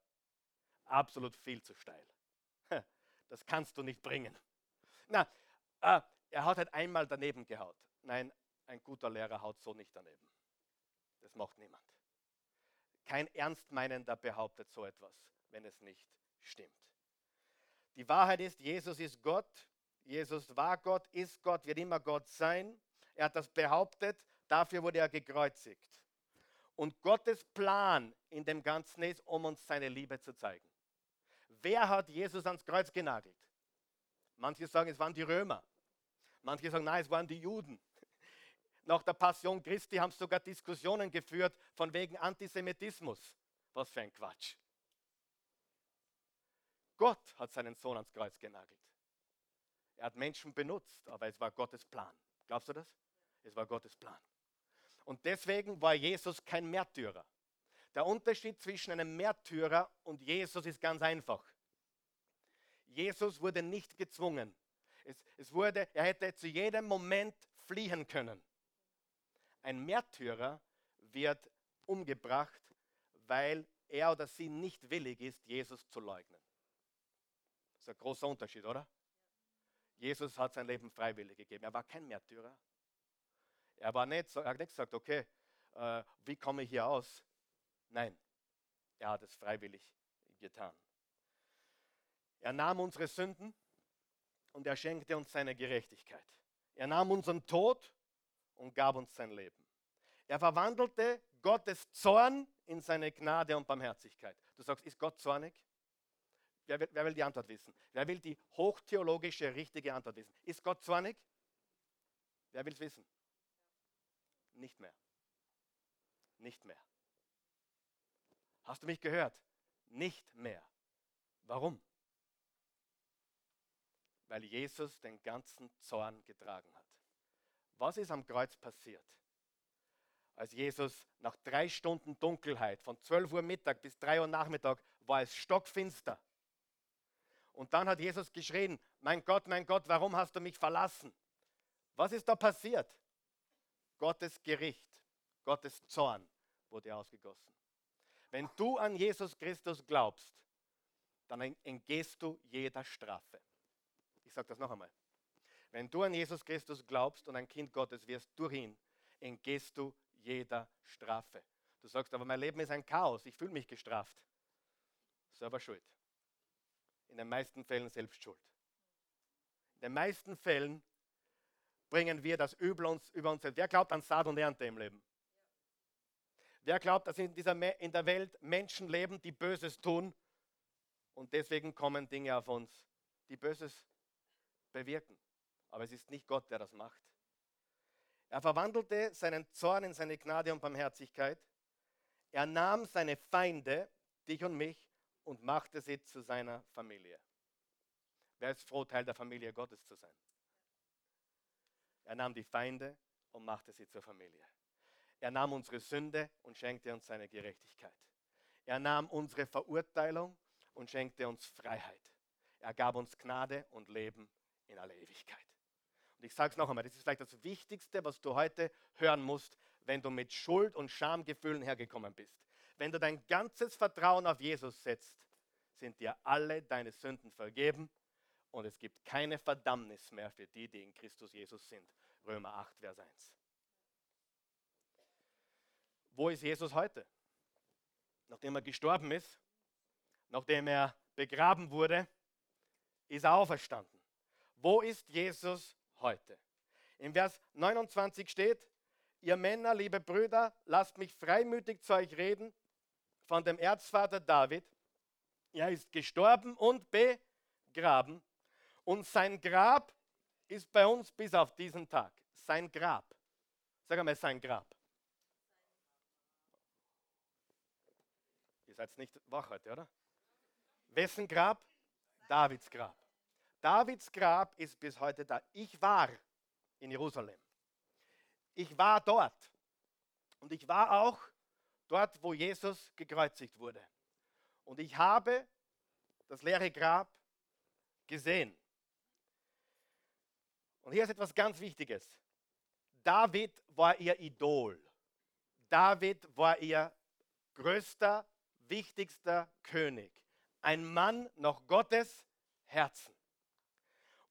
Absolut viel zu steil. Das kannst du nicht bringen. Na, äh, er hat halt einmal daneben gehaut. Nein, ein guter Lehrer haut so nicht daneben. Das macht niemand. Kein Ernstmeinender behauptet so etwas, wenn es nicht stimmt. Die Wahrheit ist, Jesus ist Gott. Jesus war Gott, ist Gott, wird immer Gott sein. Er hat das behauptet, dafür wurde er gekreuzigt. Und Gottes Plan in dem Ganzen ist, um uns seine Liebe zu zeigen. Wer hat Jesus ans Kreuz genagelt? Manche sagen, es waren die Römer. Manche sagen, nein, es waren die Juden. Nach der Passion Christi haben sogar Diskussionen geführt von wegen Antisemitismus. Was für ein Quatsch. Gott hat seinen Sohn ans Kreuz genagelt. Er hat Menschen benutzt, aber es war Gottes Plan. Glaubst du das? Es war Gottes Plan. Und deswegen war Jesus kein Märtyrer. Der Unterschied zwischen einem Märtyrer und Jesus ist ganz einfach. Jesus wurde nicht gezwungen. Es, es wurde, er hätte zu jedem Moment fliehen können. Ein Märtyrer wird umgebracht, weil er oder sie nicht willig ist, Jesus zu leugnen. Das ist ein großer Unterschied, oder? Jesus hat sein Leben freiwillig gegeben. Er war kein Märtyrer. Er, war nicht, er hat nicht gesagt, okay, äh, wie komme ich hier aus? Nein, er hat es freiwillig getan. Er nahm unsere Sünden und er schenkte uns seine Gerechtigkeit. Er nahm unseren Tod und gab uns sein Leben. Er verwandelte Gottes Zorn in seine Gnade und Barmherzigkeit. Du sagst, ist Gott zornig? Wer will, wer will, die Antwort wissen? Wer will die hochtheologische, richtige Antwort wissen? Ist Gott zornig? Wer will es wissen? Nicht mehr. Nicht mehr. Hast du mich gehört? Nicht mehr. Warum? Weil Jesus den ganzen Zorn getragen hat. Was ist am Kreuz passiert? Als Jesus nach drei Stunden Dunkelheit, von 12 Uhr Mittag bis 3 Uhr Nachmittag, war es stockfinster. Und dann hat Jesus geschrien, mein Gott, mein Gott, warum hast du mich verlassen? Was ist da passiert? Gottes Gericht, Gottes Zorn wurde ausgegossen. Wenn du an Jesus Christus glaubst, dann entgehst du jeder Strafe. Ich sage das noch einmal. Wenn du an Jesus Christus glaubst und ein Kind Gottes wirst durch ihn, entgehst du jeder Strafe. Du sagst, aber mein Leben ist ein Chaos, ich fühle mich gestraft. Selber schuld in den meisten Fällen selbst schuld. In den meisten Fällen bringen wir das Übel uns über uns selbst. Wer glaubt an Saat und Ernte im Leben? Wer glaubt, dass in, dieser, in der Welt Menschen leben, die Böses tun und deswegen kommen Dinge auf uns, die Böses bewirken? Aber es ist nicht Gott, der das macht. Er verwandelte seinen Zorn in seine Gnade und Barmherzigkeit. Er nahm seine Feinde, dich und mich, und machte sie zu seiner Familie. Wer ist froh, Teil der Familie Gottes zu sein? Er nahm die Feinde und machte sie zur Familie. Er nahm unsere Sünde und schenkte uns seine Gerechtigkeit. Er nahm unsere Verurteilung und schenkte uns Freiheit. Er gab uns Gnade und Leben in aller Ewigkeit. Und ich sage es noch einmal, das ist vielleicht das Wichtigste, was du heute hören musst, wenn du mit Schuld und Schamgefühlen hergekommen bist. Wenn du dein ganzes Vertrauen auf Jesus setzt, sind dir alle deine Sünden vergeben und es gibt keine Verdammnis mehr für die, die in Christus Jesus sind. Römer 8, Vers 1. Wo ist Jesus heute? Nachdem er gestorben ist, nachdem er begraben wurde, ist er auferstanden. Wo ist Jesus heute? Im Vers 29 steht, ihr Männer, liebe Brüder, lasst mich freimütig zu euch reden von dem Erzvater David. Er ist gestorben und begraben und sein Grab ist bei uns bis auf diesen Tag. Sein Grab. Sag einmal, sein Grab. Ihr seid nicht wach heute, oder? Wessen Grab? Davids Grab. Davids Grab ist bis heute da. Ich war in Jerusalem. Ich war dort. Und ich war auch dort, wo Jesus gekreuzigt wurde. Und ich habe das leere Grab gesehen. Und hier ist etwas ganz Wichtiges. David war ihr Idol. David war ihr größter, wichtigster König. Ein Mann nach Gottes Herzen.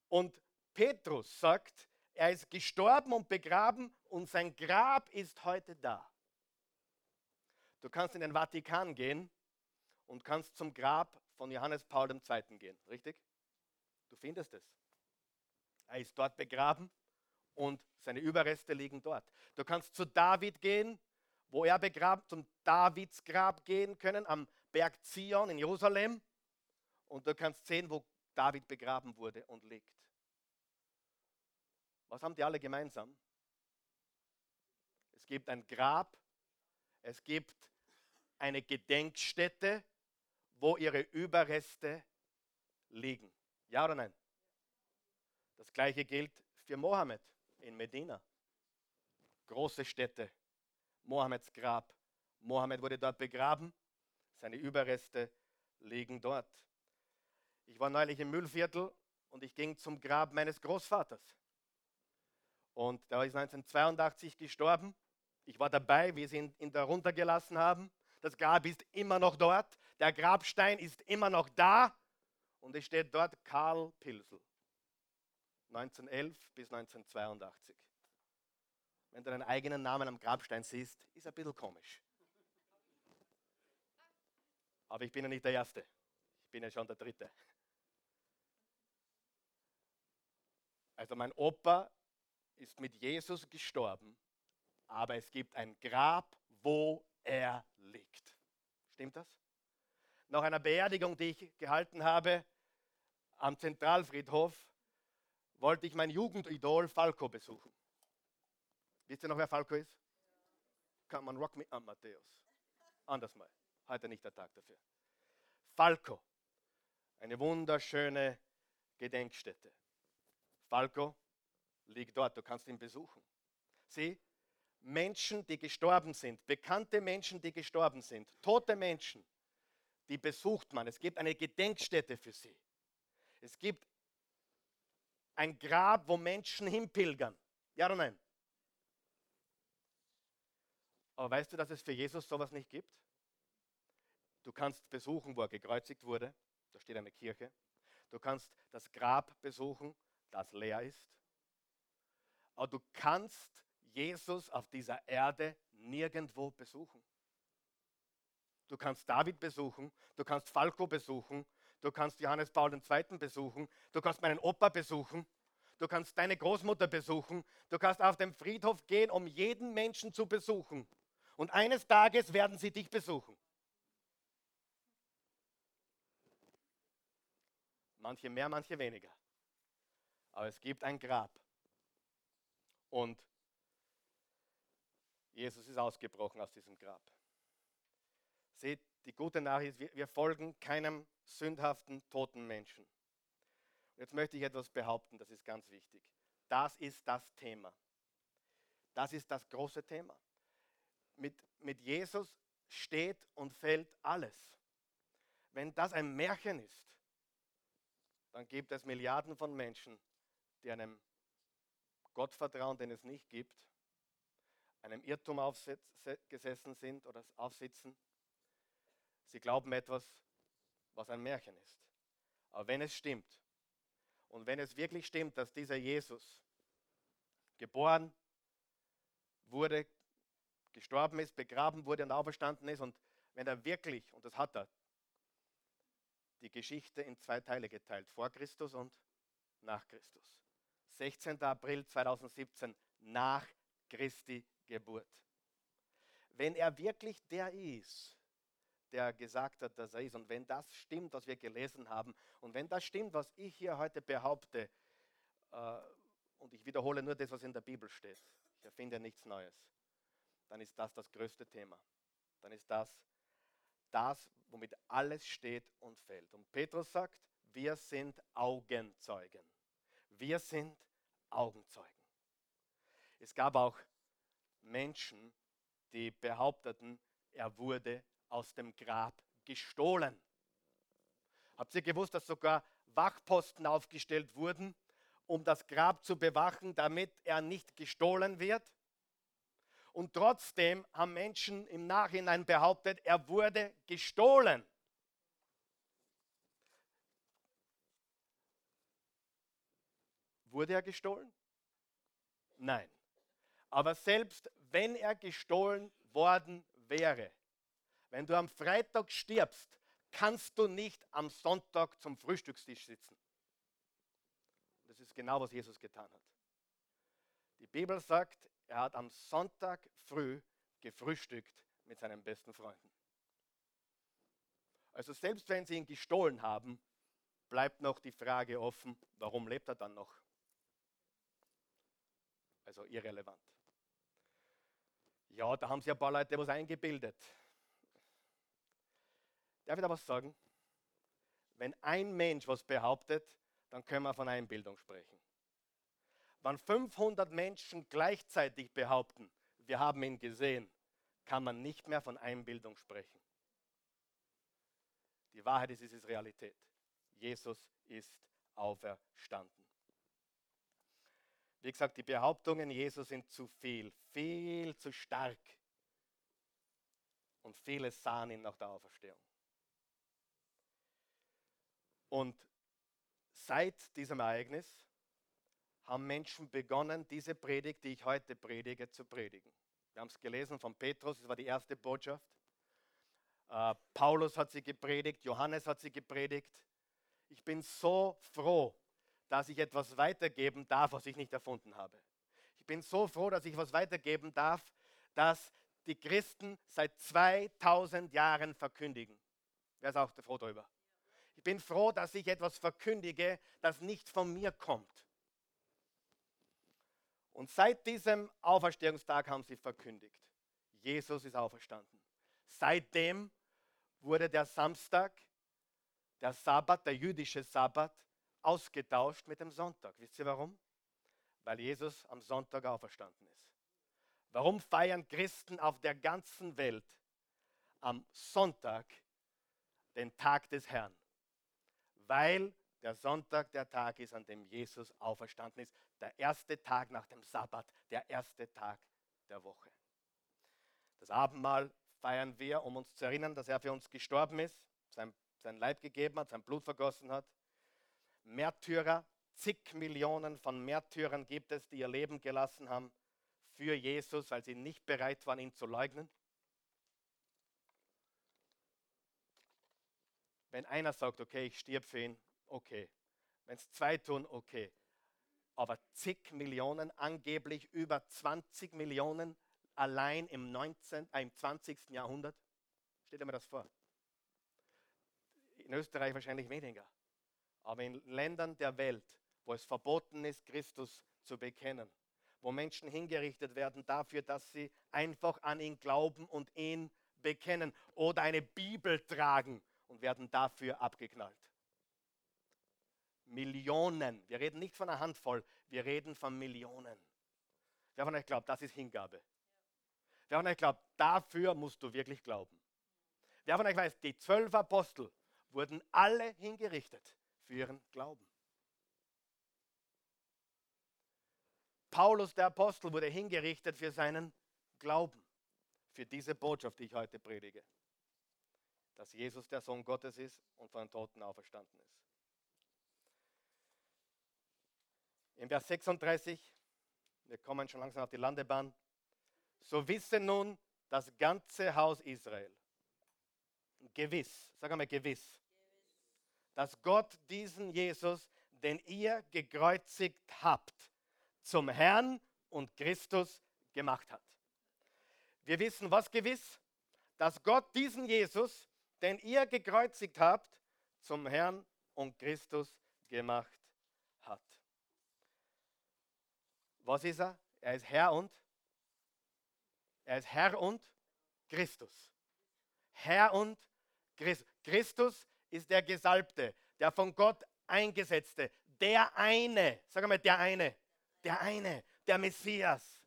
Und Petrus sagt, er ist gestorben und begraben und sein Grab ist heute da. Du kannst in den Vatikan gehen und kannst zum Grab von Johannes Paul II. gehen, richtig? Du findest es. Er ist dort begraben und seine Überreste liegen dort. Du kannst zu David gehen, wo er begraben, zum Davids Grab gehen können, am Berg Zion in Jerusalem. Und du kannst sehen, wo David begraben wurde und liegt. Was haben die alle gemeinsam? Es gibt ein Grab, es gibt eine Gedenkstätte, wo ihre Überreste liegen. Ja oder nein? Das gleiche gilt für Mohammed in Medina. Große Stätte, Mohammeds Grab. Mohammed wurde dort begraben, seine Überreste liegen dort. Ich war neulich im Müllviertel und ich ging zum Grab meines Großvaters. Und der ist 1982 gestorben. Ich war dabei, wie sie ihn, ihn da runtergelassen haben. Das Grab ist immer noch dort. Der Grabstein ist immer noch da. Und es steht dort Karl Pilsel. 1911 bis 1982. Wenn du deinen eigenen Namen am Grabstein siehst, ist ein bisschen komisch. Aber ich bin ja nicht der Erste. Ich bin ja schon der Dritte. Also mein Opa ist mit Jesus gestorben, aber es gibt ein Grab, wo er liegt. Stimmt das? Nach einer Beerdigung, die ich gehalten habe am Zentralfriedhof, wollte ich mein Jugendidol Falco besuchen. Wisst ihr noch, wer Falco ist? Kann man Rock Me an, Matthäus. Anders mal. Heute nicht der Tag dafür. Falco. Eine wunderschöne Gedenkstätte. Falco liegt dort, du kannst ihn besuchen. Sieh, Menschen, die gestorben sind, bekannte Menschen, die gestorben sind, tote Menschen, die besucht man. Es gibt eine Gedenkstätte für sie. Es gibt ein Grab, wo Menschen hinpilgern. Ja oder nein? Aber weißt du, dass es für Jesus sowas nicht gibt? Du kannst besuchen, wo er gekreuzigt wurde. Da steht eine Kirche. Du kannst das Grab besuchen, das leer ist. Aber du kannst Jesus auf dieser Erde nirgendwo besuchen. Du kannst David besuchen, du kannst Falco besuchen, Du kannst Johannes Paul II. besuchen. Du kannst meinen Opa besuchen. Du kannst deine Großmutter besuchen. Du kannst auf den Friedhof gehen, um jeden Menschen zu besuchen. Und eines Tages werden sie dich besuchen. Manche mehr, manche weniger. Aber es gibt ein Grab. Und Jesus ist ausgebrochen aus diesem Grab. Seht, die gute Nachricht ist, wir folgen keinem sündhaften, toten Menschen. Jetzt möchte ich etwas behaupten, das ist ganz wichtig. Das ist das Thema. Das ist das große Thema. Mit, mit Jesus steht und fällt alles. Wenn das ein Märchen ist, dann gibt es Milliarden von Menschen, die einem Gott vertrauen, den es nicht gibt, einem Irrtum aufgesessen sind oder aufsitzen. Sie glauben etwas, was ein Märchen ist. Aber wenn es stimmt, und wenn es wirklich stimmt, dass dieser Jesus geboren wurde, gestorben ist, begraben wurde und auferstanden ist, und wenn er wirklich, und das hat er, die Geschichte in zwei Teile geteilt, vor Christus und nach Christus. 16. April 2017, nach Christi Geburt. Wenn er wirklich der ist, der gesagt hat, dass er ist, und wenn das stimmt, was wir gelesen haben, und wenn das stimmt, was ich hier heute behaupte, äh, und ich wiederhole nur das, was in der Bibel steht, ich erfinde nichts Neues, dann ist das das größte Thema. Dann ist das das, womit alles steht und fällt. Und Petrus sagt, wir sind Augenzeugen. Wir sind Augenzeugen. Es gab auch Menschen, die behaupteten, er wurde aus dem Grab gestohlen. Habt ihr gewusst, dass sogar Wachposten aufgestellt wurden, um das Grab zu bewachen, damit er nicht gestohlen wird? Und trotzdem haben Menschen im Nachhinein behauptet, er wurde gestohlen. Wurde er gestohlen? Nein. Aber selbst wenn er gestohlen worden wäre, wenn du am Freitag stirbst, kannst du nicht am Sonntag zum Frühstückstisch sitzen. Das ist genau, was Jesus getan hat. Die Bibel sagt, er hat am Sonntag früh gefrühstückt mit seinen besten Freunden. Also selbst wenn sie ihn gestohlen haben, bleibt noch die Frage offen, warum lebt er dann noch? Also irrelevant. Ja, da haben sich ein paar Leute was eingebildet. Darf ich da was sagen? Wenn ein Mensch was behauptet, dann können wir von Einbildung sprechen. Wenn 500 Menschen gleichzeitig behaupten, wir haben ihn gesehen, kann man nicht mehr von Einbildung sprechen. Die Wahrheit ist, es ist Realität. Jesus ist auferstanden. Wie gesagt, die Behauptungen Jesus sind zu viel, viel zu stark. Und viele sahen ihn nach der Auferstehung. Und seit diesem Ereignis haben Menschen begonnen, diese Predigt, die ich heute predige, zu predigen. Wir haben es gelesen von Petrus, das war die erste Botschaft. Äh, Paulus hat sie gepredigt, Johannes hat sie gepredigt. Ich bin so froh, dass ich etwas weitergeben darf, was ich nicht erfunden habe. Ich bin so froh, dass ich etwas weitergeben darf, das die Christen seit 2000 Jahren verkündigen. Wer ist auch froh darüber? Ich bin froh, dass ich etwas verkündige, das nicht von mir kommt. Und seit diesem Auferstehungstag haben sie verkündigt, Jesus ist auferstanden. Seitdem wurde der Samstag, der Sabbat, der jüdische Sabbat, ausgetauscht mit dem Sonntag. Wisst ihr warum? Weil Jesus am Sonntag auferstanden ist. Warum feiern Christen auf der ganzen Welt am Sonntag den Tag des Herrn? Weil der Sonntag der Tag ist, an dem Jesus auferstanden ist. Der erste Tag nach dem Sabbat, der erste Tag der Woche. Das Abendmahl feiern wir, um uns zu erinnern, dass er für uns gestorben ist, sein, sein Leib gegeben hat, sein Blut vergossen hat. Märtyrer, zig Millionen von Märtyrern gibt es, die ihr Leben gelassen haben für Jesus, weil sie nicht bereit waren, ihn zu leugnen. Wenn einer sagt, okay, ich stirb für ihn, okay. Wenn es zwei tun, okay. Aber zig Millionen, angeblich über 20 Millionen allein im, 19, äh, im 20. Jahrhundert. Stellt dir mal das vor. In Österreich wahrscheinlich weniger. Aber in Ländern der Welt, wo es verboten ist, Christus zu bekennen, wo Menschen hingerichtet werden dafür, dass sie einfach an ihn glauben und ihn bekennen oder eine Bibel tragen und werden dafür abgeknallt. Millionen. Wir reden nicht von einer Handvoll, wir reden von Millionen. Wer von euch glaubt, das ist Hingabe? Wer von euch glaubt, dafür musst du wirklich glauben? Wer von euch weiß, die zwölf Apostel wurden alle hingerichtet für ihren Glauben. Paulus der Apostel wurde hingerichtet für seinen Glauben, für diese Botschaft, die ich heute predige, dass Jesus der Sohn Gottes ist und von den Toten auferstanden ist. In Vers 36, wir kommen schon langsam auf die Landebahn, so wisse nun das ganze Haus Israel, gewiss, sag einmal gewiss, dass Gott diesen Jesus, den ihr gekreuzigt habt, zum Herrn und Christus gemacht hat. Wir wissen was gewiss, dass Gott diesen Jesus, den ihr gekreuzigt habt, zum Herrn und Christus gemacht hat. Was ist er? Er ist Herr und er ist Herr und Christus. Herr und Christus. Christus ist der Gesalbte, der von Gott eingesetzte, der eine, sag mal, der eine, der eine, der Messias.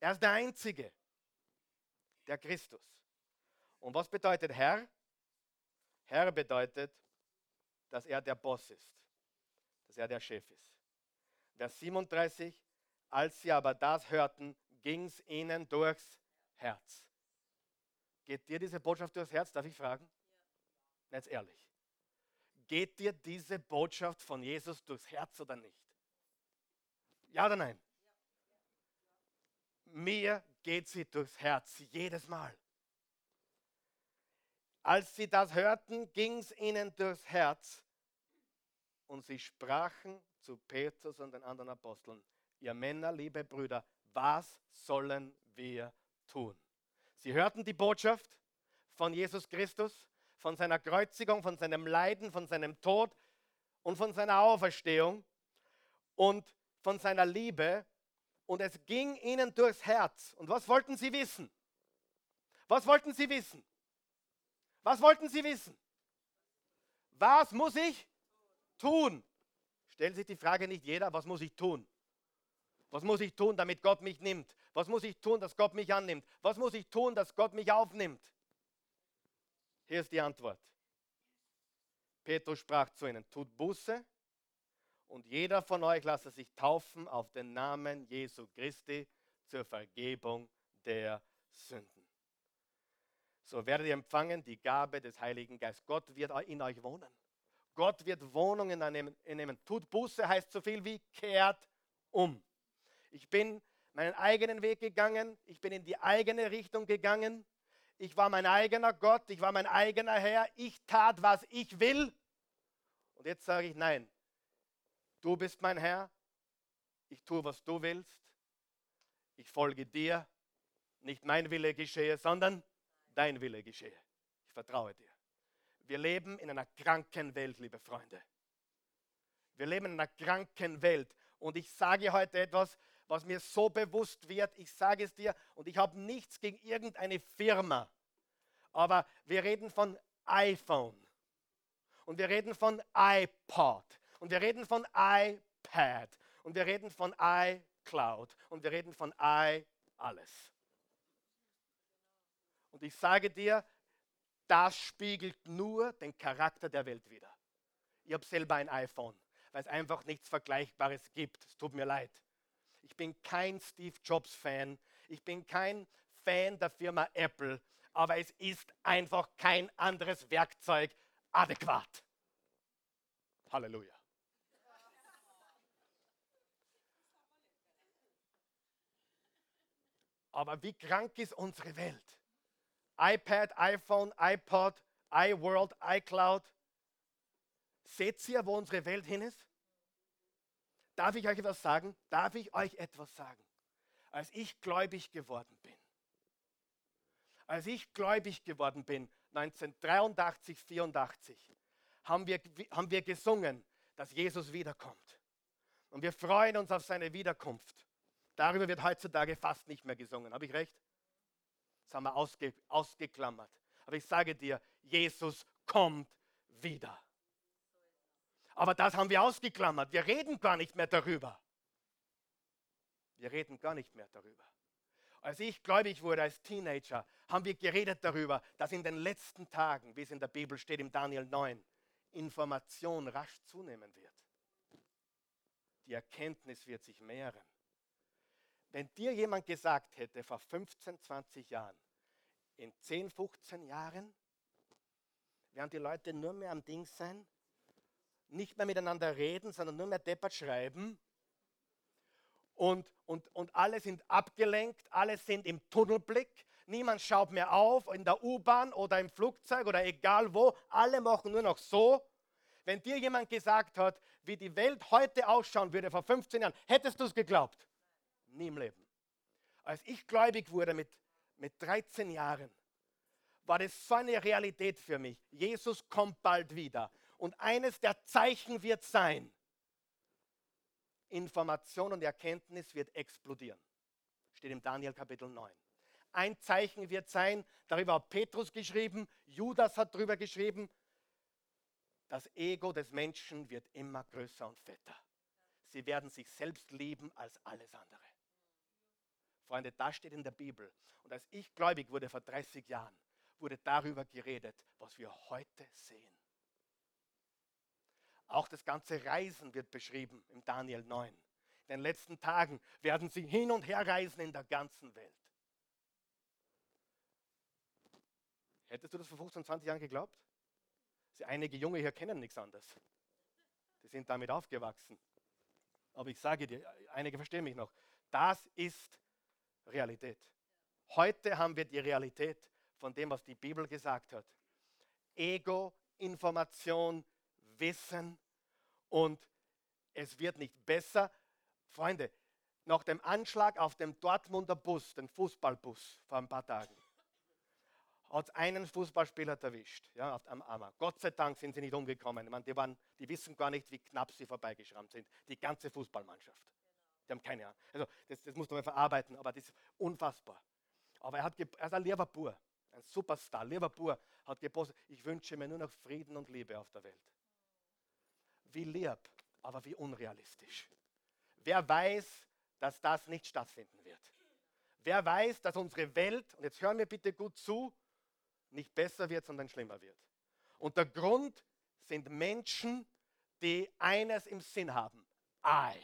Er ist der Einzige, der Christus. Und was bedeutet Herr? Herr bedeutet, dass er der Boss ist, dass er der Chef ist. Vers 37, als sie aber das hörten, ging es ihnen durchs Herz. Geht dir diese Botschaft durchs Herz, darf ich fragen? Jetzt ehrlich. Geht dir diese Botschaft von Jesus durchs Herz oder nicht? Ja oder nein? Mir geht sie durchs Herz, jedes Mal. Als sie das hörten, ging es ihnen durchs Herz und sie sprachen zu Petrus und den anderen Aposteln, ihr Männer, liebe Brüder, was sollen wir tun? Sie hörten die Botschaft von Jesus Christus, von seiner Kreuzigung, von seinem Leiden, von seinem Tod und von seiner Auferstehung und von seiner Liebe und es ging ihnen durchs Herz. Und was wollten sie wissen? Was wollten sie wissen? Was wollten sie wissen? Was muss ich tun? Stellen sich die Frage nicht jeder, was muss ich tun? Was muss ich tun, damit Gott mich nimmt? Was muss ich tun, dass Gott mich annimmt? Was muss ich tun, dass Gott mich aufnimmt? Hier ist die Antwort. Petrus sprach zu ihnen, tut Buße und jeder von euch lasse sich taufen auf den Namen Jesu Christi zur Vergebung der Sünden. So werdet ihr empfangen die Gabe des Heiligen Geistes. Gott wird in euch wohnen. Gott wird Wohnungen einnehmen. Tut Buße heißt so viel wie kehrt um. Ich bin meinen eigenen Weg gegangen. Ich bin in die eigene Richtung gegangen. Ich war mein eigener Gott. Ich war mein eigener Herr. Ich tat, was ich will. Und jetzt sage ich, nein, Du bist mein Herr. Ich tue, was du willst. Ich folge dir. Nicht mein Wille geschehe, sondern dein Wille geschehe. Ich vertraue dir. Wir leben in einer kranken Welt, liebe Freunde. Wir leben in einer kranken Welt. Und ich sage heute etwas, was mir so bewusst wird. Ich sage es dir und ich habe nichts gegen irgendeine Firma. Aber wir reden von iPhone. Und wir reden von iPod. Und wir reden von iPad. Und wir reden von iCloud. Und wir reden von i alles. Und ich sage dir, das spiegelt nur den Charakter der Welt wider. Ich habe selber ein iPhone, weil es einfach nichts Vergleichbares gibt. Es tut mir leid. Ich bin kein Steve Jobs-Fan. Ich bin kein Fan der Firma Apple. Aber es ist einfach kein anderes Werkzeug adäquat. Halleluja. Aber wie krank ist unsere Welt? iPad, iPhone, iPod, iWorld, iCloud. Seht ihr, wo unsere Welt hin ist? Darf ich euch etwas sagen? Darf ich euch etwas sagen? Als ich gläubig geworden bin, als ich gläubig geworden bin, 1983, 84, haben wir, haben wir gesungen, dass Jesus wiederkommt. Und wir freuen uns auf seine Wiederkunft. Darüber wird heutzutage fast nicht mehr gesungen. Habe ich recht? Das haben wir ausge, ausgeklammert. Aber ich sage dir, Jesus kommt wieder. Aber das haben wir ausgeklammert. Wir reden gar nicht mehr darüber. Wir reden gar nicht mehr darüber. Als ich gläubig wurde als Teenager, haben wir geredet darüber, dass in den letzten Tagen, wie es in der Bibel steht, im Daniel 9, Information rasch zunehmen wird. Die Erkenntnis wird sich mehren. Wenn dir jemand gesagt hätte vor 15, 20 Jahren, in 10, 15 Jahren werden die Leute nur mehr am Ding sein, nicht mehr miteinander reden, sondern nur mehr deppert schreiben, und, und, und alle sind abgelenkt, alle sind im Tunnelblick, niemand schaut mehr auf in der U-Bahn oder im Flugzeug oder egal wo, alle machen nur noch so. Wenn dir jemand gesagt hat, wie die Welt heute ausschauen würde vor 15 Jahren, hättest du es geglaubt? Nie im Leben. Als ich gläubig wurde mit, mit 13 Jahren, war das so eine Realität für mich. Jesus kommt bald wieder. Und eines der Zeichen wird sein, Information und Erkenntnis wird explodieren. Steht im Daniel Kapitel 9. Ein Zeichen wird sein, darüber hat Petrus geschrieben, Judas hat darüber geschrieben, das Ego des Menschen wird immer größer und fetter. Sie werden sich selbst lieben als alles andere. Freunde, das steht in der Bibel. Und als ich gläubig wurde vor 30 Jahren, wurde darüber geredet, was wir heute sehen. Auch das ganze Reisen wird beschrieben im Daniel 9. In den letzten Tagen werden sie hin und her reisen in der ganzen Welt. Hättest du das vor 15, 20 Jahren geglaubt? Sie, einige Junge hier kennen nichts anderes. Die sind damit aufgewachsen. Aber ich sage dir, einige verstehen mich noch. Das ist Realität. Heute haben wir die Realität von dem, was die Bibel gesagt hat. Ego, Information, Wissen und es wird nicht besser. Freunde, nach dem Anschlag auf dem Dortmunder Bus, den Fußballbus vor ein paar Tagen, hat einen Fußballspieler erwischt, ja, am Arm. Gott sei Dank sind sie nicht umgekommen. Ich meine, die, waren, die wissen gar nicht, wie knapp sie vorbeigeschrammt sind. Die ganze Fußballmannschaft. Die haben keine Ahnung. Also, das, das muss man verarbeiten, aber das ist unfassbar. Aber er, hat, er ist ein lieber Bur, ein Superstar. Lieber Bur hat gepostet, ich wünsche mir nur noch Frieden und Liebe auf der Welt wie lieb, aber wie unrealistisch. Wer weiß, dass das nicht stattfinden wird? Wer weiß, dass unsere Welt, und jetzt hören wir bitte gut zu, nicht besser wird, sondern schlimmer wird? Und der Grund sind Menschen, die eines im Sinn haben. Ei.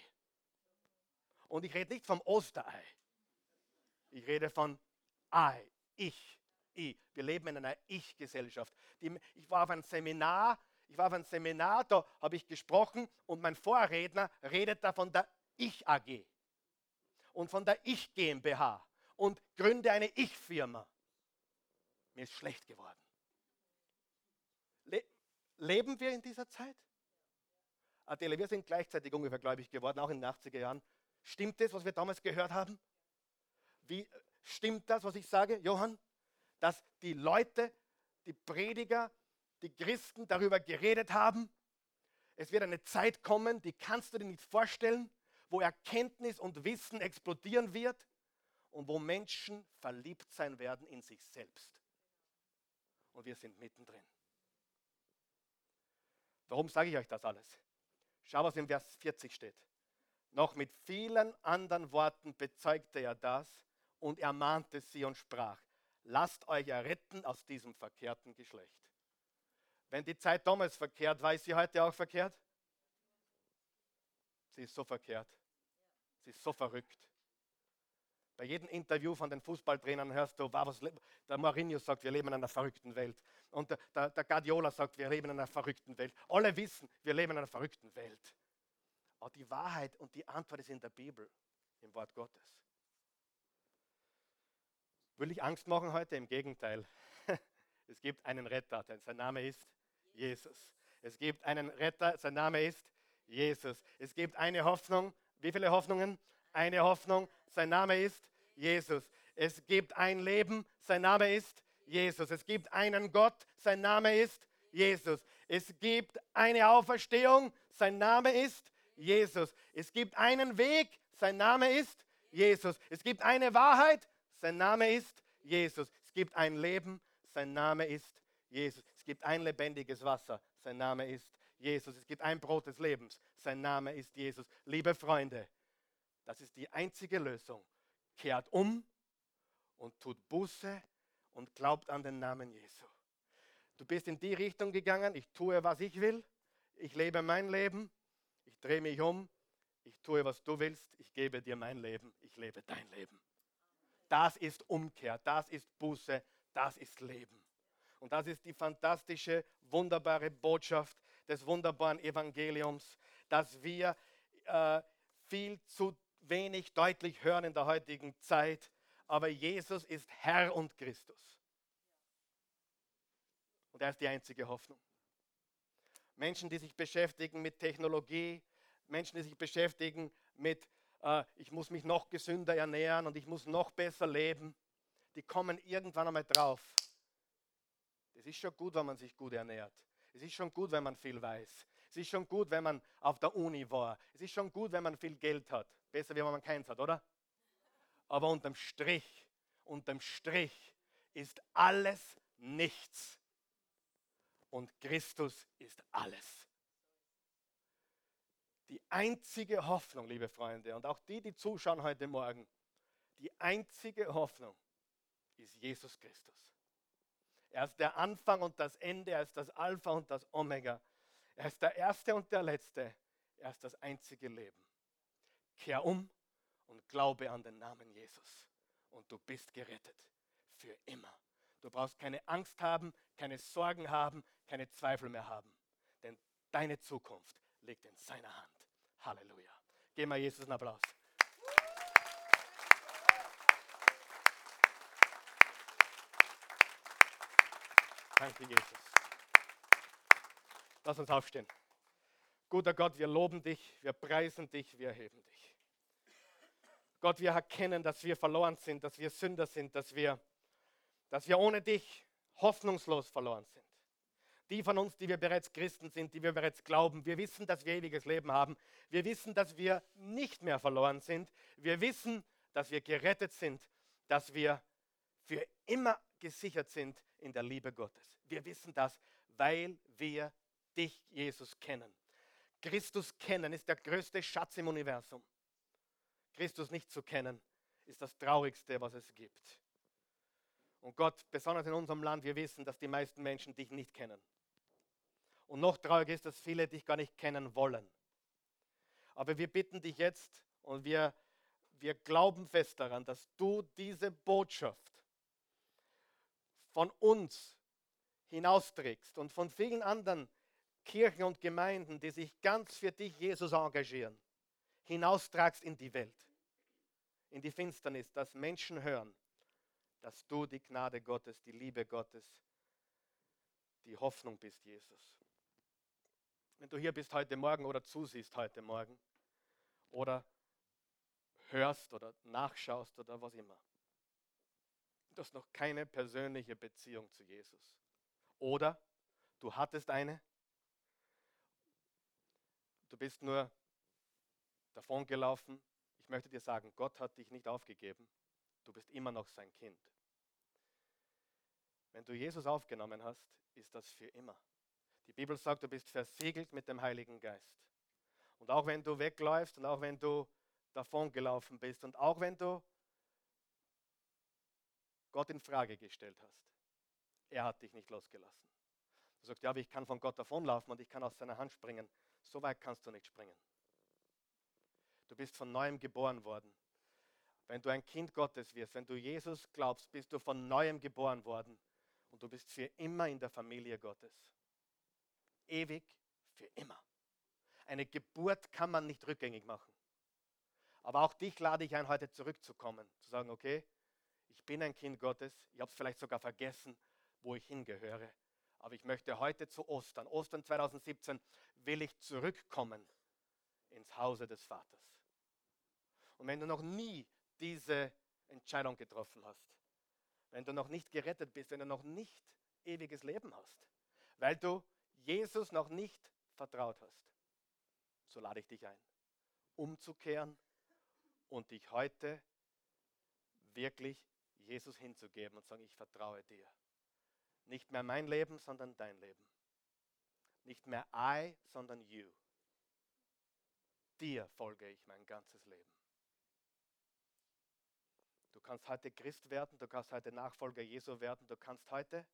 Und ich rede nicht vom Osterei. Ich rede von Ei. Ich. Ich. Wir leben in einer Ich-Gesellschaft. Ich war auf einem Seminar ich war auf einem Seminar, da habe ich gesprochen und mein Vorredner redet da von der Ich AG und von der Ich GmbH und gründe eine Ich-Firma. Mir ist schlecht geworden. Le leben wir in dieser Zeit? Adele, wir sind gleichzeitig ungefähr gläubig geworden, auch in den 80er Jahren. Stimmt das, was wir damals gehört haben? Wie stimmt das, was ich sage, Johann? Dass die Leute, die Prediger, die Christen darüber geredet haben. Es wird eine Zeit kommen, die kannst du dir nicht vorstellen, wo Erkenntnis und Wissen explodieren wird und wo Menschen verliebt sein werden in sich selbst. Und wir sind mittendrin. Warum sage ich euch das alles? Schau, was im Vers 40 steht. Noch mit vielen anderen Worten bezeugte er das und ermahnte sie und sprach, lasst euch erretten aus diesem verkehrten Geschlecht. Wenn die Zeit damals verkehrt war, ist sie heute auch verkehrt? Sie ist so verkehrt. Sie ist so verrückt. Bei jedem Interview von den Fußballtrainern hörst du, was, der Mourinho sagt, wir leben in einer verrückten Welt. Und der, der, der Guardiola sagt, wir leben in einer verrückten Welt. Alle wissen, wir leben in einer verrückten Welt. Aber die Wahrheit und die Antwort ist in der Bibel, im Wort Gottes. Will ich Angst machen heute? Im Gegenteil. Es gibt einen Retter, denn sein Name ist Jesus. Es gibt einen Retter, sein Name ist Jesus. Es gibt eine Hoffnung. Wie viele Hoffnungen? Eine Hoffnung, sein Name ist Jesus. Es gibt ein Leben, sein Name ist Jesus. Es gibt einen Gott, sein Name ist Jesus. Es gibt eine Auferstehung, sein Name ist Jesus. Es gibt einen Weg, sein Name ist Jesus. Es gibt eine Wahrheit, sein Name ist Jesus. Es gibt ein Leben, sein Name ist Jesus. Es gibt ein lebendiges Wasser, sein Name ist Jesus. Es gibt ein Brot des Lebens, sein Name ist Jesus. Liebe Freunde, das ist die einzige Lösung. Kehrt um und tut Buße und glaubt an den Namen Jesu. Du bist in die Richtung gegangen, ich tue, was ich will, ich lebe mein Leben, ich drehe mich um, ich tue, was du willst, ich gebe dir mein Leben, ich lebe dein Leben. Das ist Umkehr, das ist Buße, das ist Leben. Und das ist die fantastische, wunderbare Botschaft des wunderbaren Evangeliums, dass wir äh, viel zu wenig deutlich hören in der heutigen Zeit. Aber Jesus ist Herr und Christus. Und er ist die einzige Hoffnung. Menschen, die sich beschäftigen mit Technologie, Menschen, die sich beschäftigen mit, äh, ich muss mich noch gesünder ernähren und ich muss noch besser leben, die kommen irgendwann einmal drauf. Es ist schon gut, wenn man sich gut ernährt. Es ist schon gut, wenn man viel weiß. Es ist schon gut, wenn man auf der Uni war. Es ist schon gut, wenn man viel Geld hat. Besser, wenn man keins hat, oder? Aber unterm Strich, unterm Strich ist alles nichts. Und Christus ist alles. Die einzige Hoffnung, liebe Freunde, und auch die, die zuschauen heute Morgen, die einzige Hoffnung ist Jesus Christus. Er ist der Anfang und das Ende, er ist das Alpha und das Omega. Er ist der Erste und der Letzte. Er ist das einzige Leben. Kehr um und glaube an den Namen Jesus. Und du bist gerettet. Für immer. Du brauchst keine Angst haben, keine Sorgen haben, keine Zweifel mehr haben. Denn deine Zukunft liegt in seiner Hand. Halleluja. Geben wir Jesus einen Applaus. Danke, Jesus. Lass uns aufstehen. Guter Gott, wir loben dich, wir preisen dich, wir erheben dich. Gott, wir erkennen, dass wir verloren sind, dass wir Sünder sind, dass wir, dass wir ohne dich hoffnungslos verloren sind. Die von uns, die wir bereits Christen sind, die wir bereits glauben, wir wissen, dass wir ewiges Leben haben. Wir wissen, dass wir nicht mehr verloren sind. Wir wissen, dass wir gerettet sind, dass wir für immer gesichert sind in der Liebe Gottes. Wir wissen das, weil wir dich, Jesus, kennen. Christus kennen ist der größte Schatz im Universum. Christus nicht zu kennen ist das Traurigste, was es gibt. Und Gott, besonders in unserem Land, wir wissen, dass die meisten Menschen dich nicht kennen. Und noch trauriger ist, dass viele dich gar nicht kennen wollen. Aber wir bitten dich jetzt und wir, wir glauben fest daran, dass du diese Botschaft von uns hinausträgst und von vielen anderen Kirchen und Gemeinden, die sich ganz für dich, Jesus, engagieren, hinaustragst in die Welt, in die Finsternis, dass Menschen hören, dass du die Gnade Gottes, die Liebe Gottes, die Hoffnung bist, Jesus. Wenn du hier bist heute Morgen oder zusiehst heute Morgen oder hörst oder nachschaust oder was immer, hast noch keine persönliche Beziehung zu Jesus. Oder du hattest eine, du bist nur davon gelaufen. Ich möchte dir sagen, Gott hat dich nicht aufgegeben. Du bist immer noch sein Kind. Wenn du Jesus aufgenommen hast, ist das für immer. Die Bibel sagt, du bist versiegelt mit dem Heiligen Geist. Und auch wenn du wegläufst und auch wenn du davon gelaufen bist und auch wenn du Gott in Frage gestellt hast. Er hat dich nicht losgelassen. Du sagst, ja, aber ich kann von Gott davonlaufen und ich kann aus seiner Hand springen. So weit kannst du nicht springen. Du bist von neuem geboren worden. Wenn du ein Kind Gottes wirst, wenn du Jesus glaubst, bist du von neuem geboren worden und du bist für immer in der Familie Gottes. Ewig für immer. Eine Geburt kann man nicht rückgängig machen. Aber auch dich lade ich ein, heute zurückzukommen, zu sagen, okay, ich bin ein Kind Gottes, ich habe es vielleicht sogar vergessen, wo ich hingehöre. Aber ich möchte heute zu Ostern, Ostern 2017, will ich zurückkommen ins Hause des Vaters. Und wenn du noch nie diese Entscheidung getroffen hast, wenn du noch nicht gerettet bist, wenn du noch nicht ewiges Leben hast, weil du Jesus noch nicht vertraut hast, so lade ich dich ein, umzukehren und dich heute wirklich Jesus hinzugeben und sagen, ich vertraue dir. Nicht mehr mein Leben, sondern dein Leben. Nicht mehr I, sondern you. Dir folge ich mein ganzes Leben. Du kannst heute Christ werden, du kannst heute Nachfolger Jesu werden, du kannst heute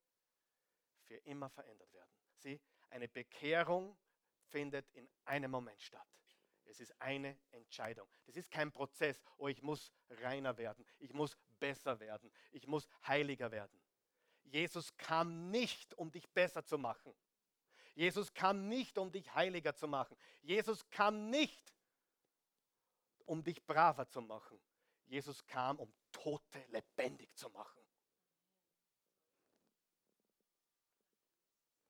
für immer verändert werden. Sieh, eine Bekehrung findet in einem Moment statt. Es ist eine Entscheidung. Das ist kein Prozess, oh, ich muss reiner werden, ich muss besser werden, ich muss heiliger werden. Jesus kam nicht, um dich besser zu machen. Jesus kam nicht, um dich heiliger zu machen. Jesus kam nicht, um dich braver zu machen. Jesus kam, um Tote lebendig zu machen.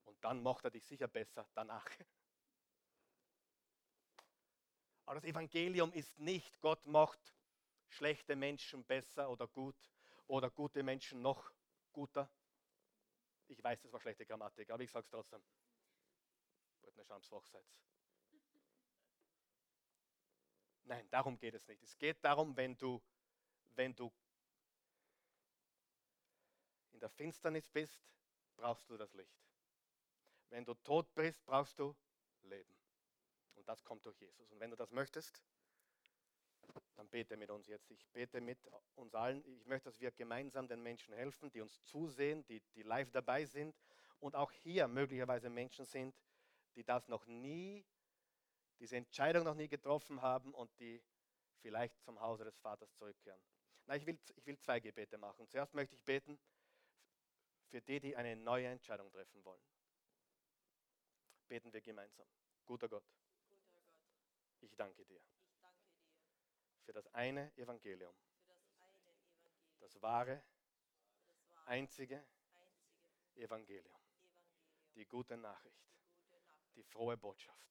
Und dann macht er dich sicher besser danach. Aber das Evangelium ist nicht, Gott macht schlechte Menschen besser oder gut oder gute Menschen noch guter. Ich weiß, das war schlechte Grammatik, aber ich sage es trotzdem. Schamsfach seid. Nein, darum geht es nicht. Es geht darum, wenn du, wenn du in der Finsternis bist, brauchst du das Licht. Wenn du tot bist, brauchst du Leben. Und das kommt durch Jesus. Und wenn du das möchtest, dann bete mit uns jetzt. Ich bete mit uns allen. Ich möchte, dass wir gemeinsam den Menschen helfen, die uns zusehen, die, die live dabei sind und auch hier möglicherweise Menschen sind, die das noch nie, diese Entscheidung noch nie getroffen haben und die vielleicht zum Hause des Vaters zurückkehren. Na, ich will, ich will zwei Gebete machen. Zuerst möchte ich beten für die, die eine neue Entscheidung treffen wollen. Beten wir gemeinsam. Guter Gott, ich danke dir für das eine Evangelium, das wahre, einzige Evangelium, die gute Nachricht, die frohe Botschaft.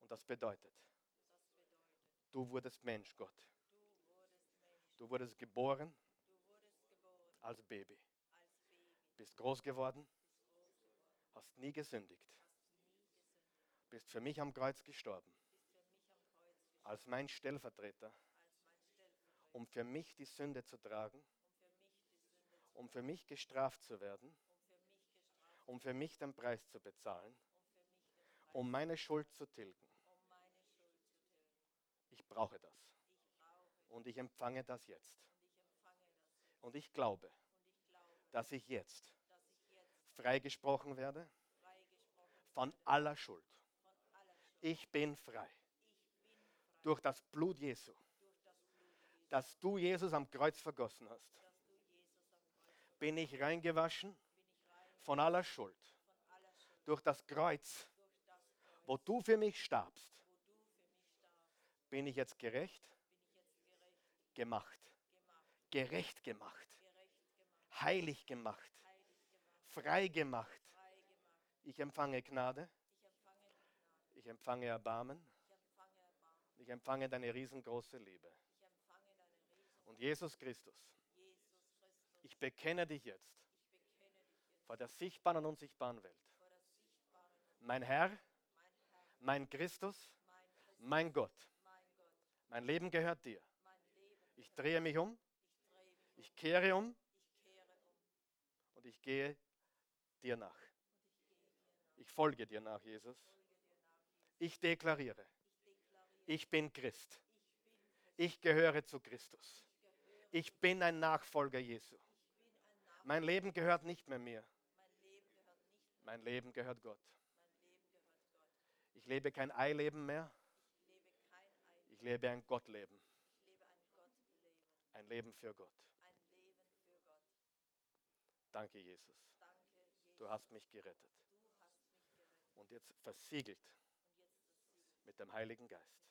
Und das bedeutet, du wurdest Mensch, Gott. Du wurdest geboren als Baby, bist groß geworden, hast nie gesündigt, bist für mich am Kreuz gestorben als mein Stellvertreter, um für mich die Sünde zu tragen, um für mich gestraft zu werden, um für mich den Preis zu bezahlen, um meine Schuld zu tilgen. Ich brauche das. Und ich empfange das jetzt. Und ich glaube, dass ich jetzt freigesprochen werde von aller Schuld. Ich bin frei. Durch das Blut Jesu, das du Jesus am Kreuz vergossen hast, bin ich reingewaschen von aller Schuld. Durch das Kreuz, wo du für mich starbst, bin ich jetzt gerecht? Gemacht, gerecht gemacht, heilig gemacht, frei gemacht. Ich empfange Gnade, ich empfange Erbarmen ich empfange deine riesengroße Liebe. Und Jesus Christus, ich bekenne dich jetzt vor der sichtbaren und unsichtbaren Welt. Mein Herr, mein Christus, mein Gott. Mein Leben gehört dir. Ich drehe mich um, ich kehre um und ich gehe dir nach. Ich folge dir nach, Jesus. Ich deklariere, ich bin Christ. Ich gehöre zu Christus. Ich bin ein Nachfolger Jesu. Mein Leben gehört nicht mehr mir. Mein Leben gehört Gott. Ich lebe kein Eileben mehr. Ich lebe ein Gottleben. Ein Leben für Gott. Danke, Jesus. Du hast mich gerettet. Und jetzt versiegelt mit dem Heiligen Geist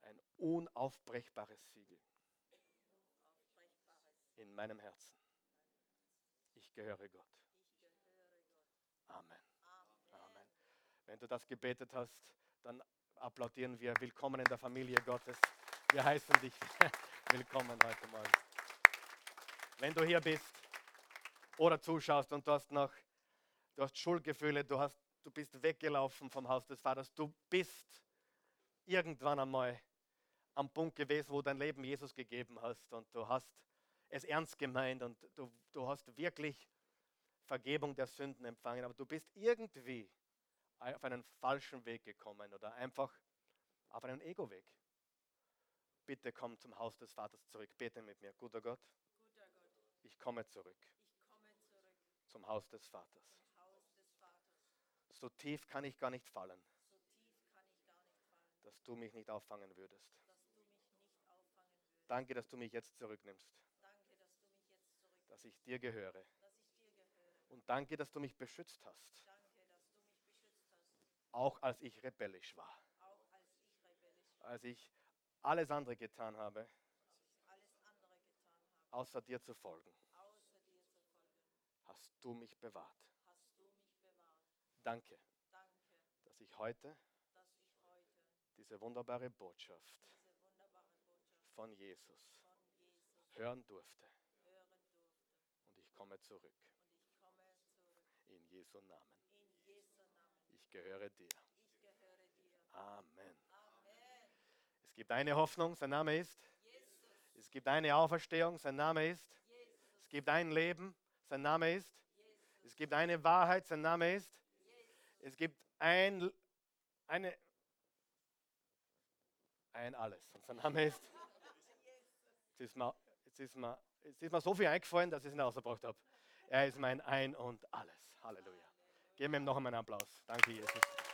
ein unaufbrechbares Siegel in meinem Herzen. Ich gehöre Gott. Amen. Amen. Wenn du das gebetet hast, dann applaudieren wir. Willkommen in der Familie Gottes. Wir heißen dich willkommen heute Morgen. Wenn du hier bist oder zuschaust und du hast noch, du hast Schuldgefühle, du, hast, du bist weggelaufen vom Haus des Vaters, du bist irgendwann einmal am Punkt gewesen, wo du dein Leben Jesus gegeben hast und du hast es ernst gemeint und du, du hast wirklich Vergebung der Sünden empfangen, aber du bist irgendwie auf einen falschen Weg gekommen oder einfach auf einen Ego-Weg. Bitte komm zum Haus des Vaters zurück. Bete mit mir. Guter Gott, Guter Gott, ich komme zurück ich komme zurück zum Haus des Vaters. zum Haus des Vaters. So tief kann ich gar nicht fallen, So gar nicht fallen, dass du mich nicht auffangen würdest. nicht auffangen. Danke, dass du mich jetzt zurücknimmst, Danke, dass jetzt zurück, dass ich dir gehöre. dass ich dir gehöre. Und danke, dass du mich beschützt hast, Danke, mich beschützt hast, auch als ich rebellisch war, auch als ich rebellisch war, als ich alles andere getan habe, alles andere getan habe, außer dir außer dir zu folgen. Hast du mich bewahrt. Hast du mich bewahrt. Danke, Danke, dass ich heute dass ich heute diese wunderbare Botschaft diese wunderbare Botschaft von Jesus von Jesus hören durfte. hören durfte. Und ich komme zurück. Und ich komme zurück. In Jesu Namen. In Jesu Namen. Ich gehöre dir. Ich gehöre dir. Amen. Amen. Es gibt eine Hoffnung, sein Name ist. Jesus, Es gibt eine Auferstehung, sein Name ist. Jesus, Es gibt ein Leben, sein Name ist. Jesus, Es gibt eine Wahrheit, sein Name ist. Es gibt ein, eine, ein alles. Und sein Name ist. Jetzt ist, mir, jetzt, ist mir, jetzt ist mir so viel eingefallen, dass ich es nicht ausgebracht habe. Er ist mein Ein und Alles. Halleluja. Geben wir ihm noch einmal einen Applaus. Danke, Jesus.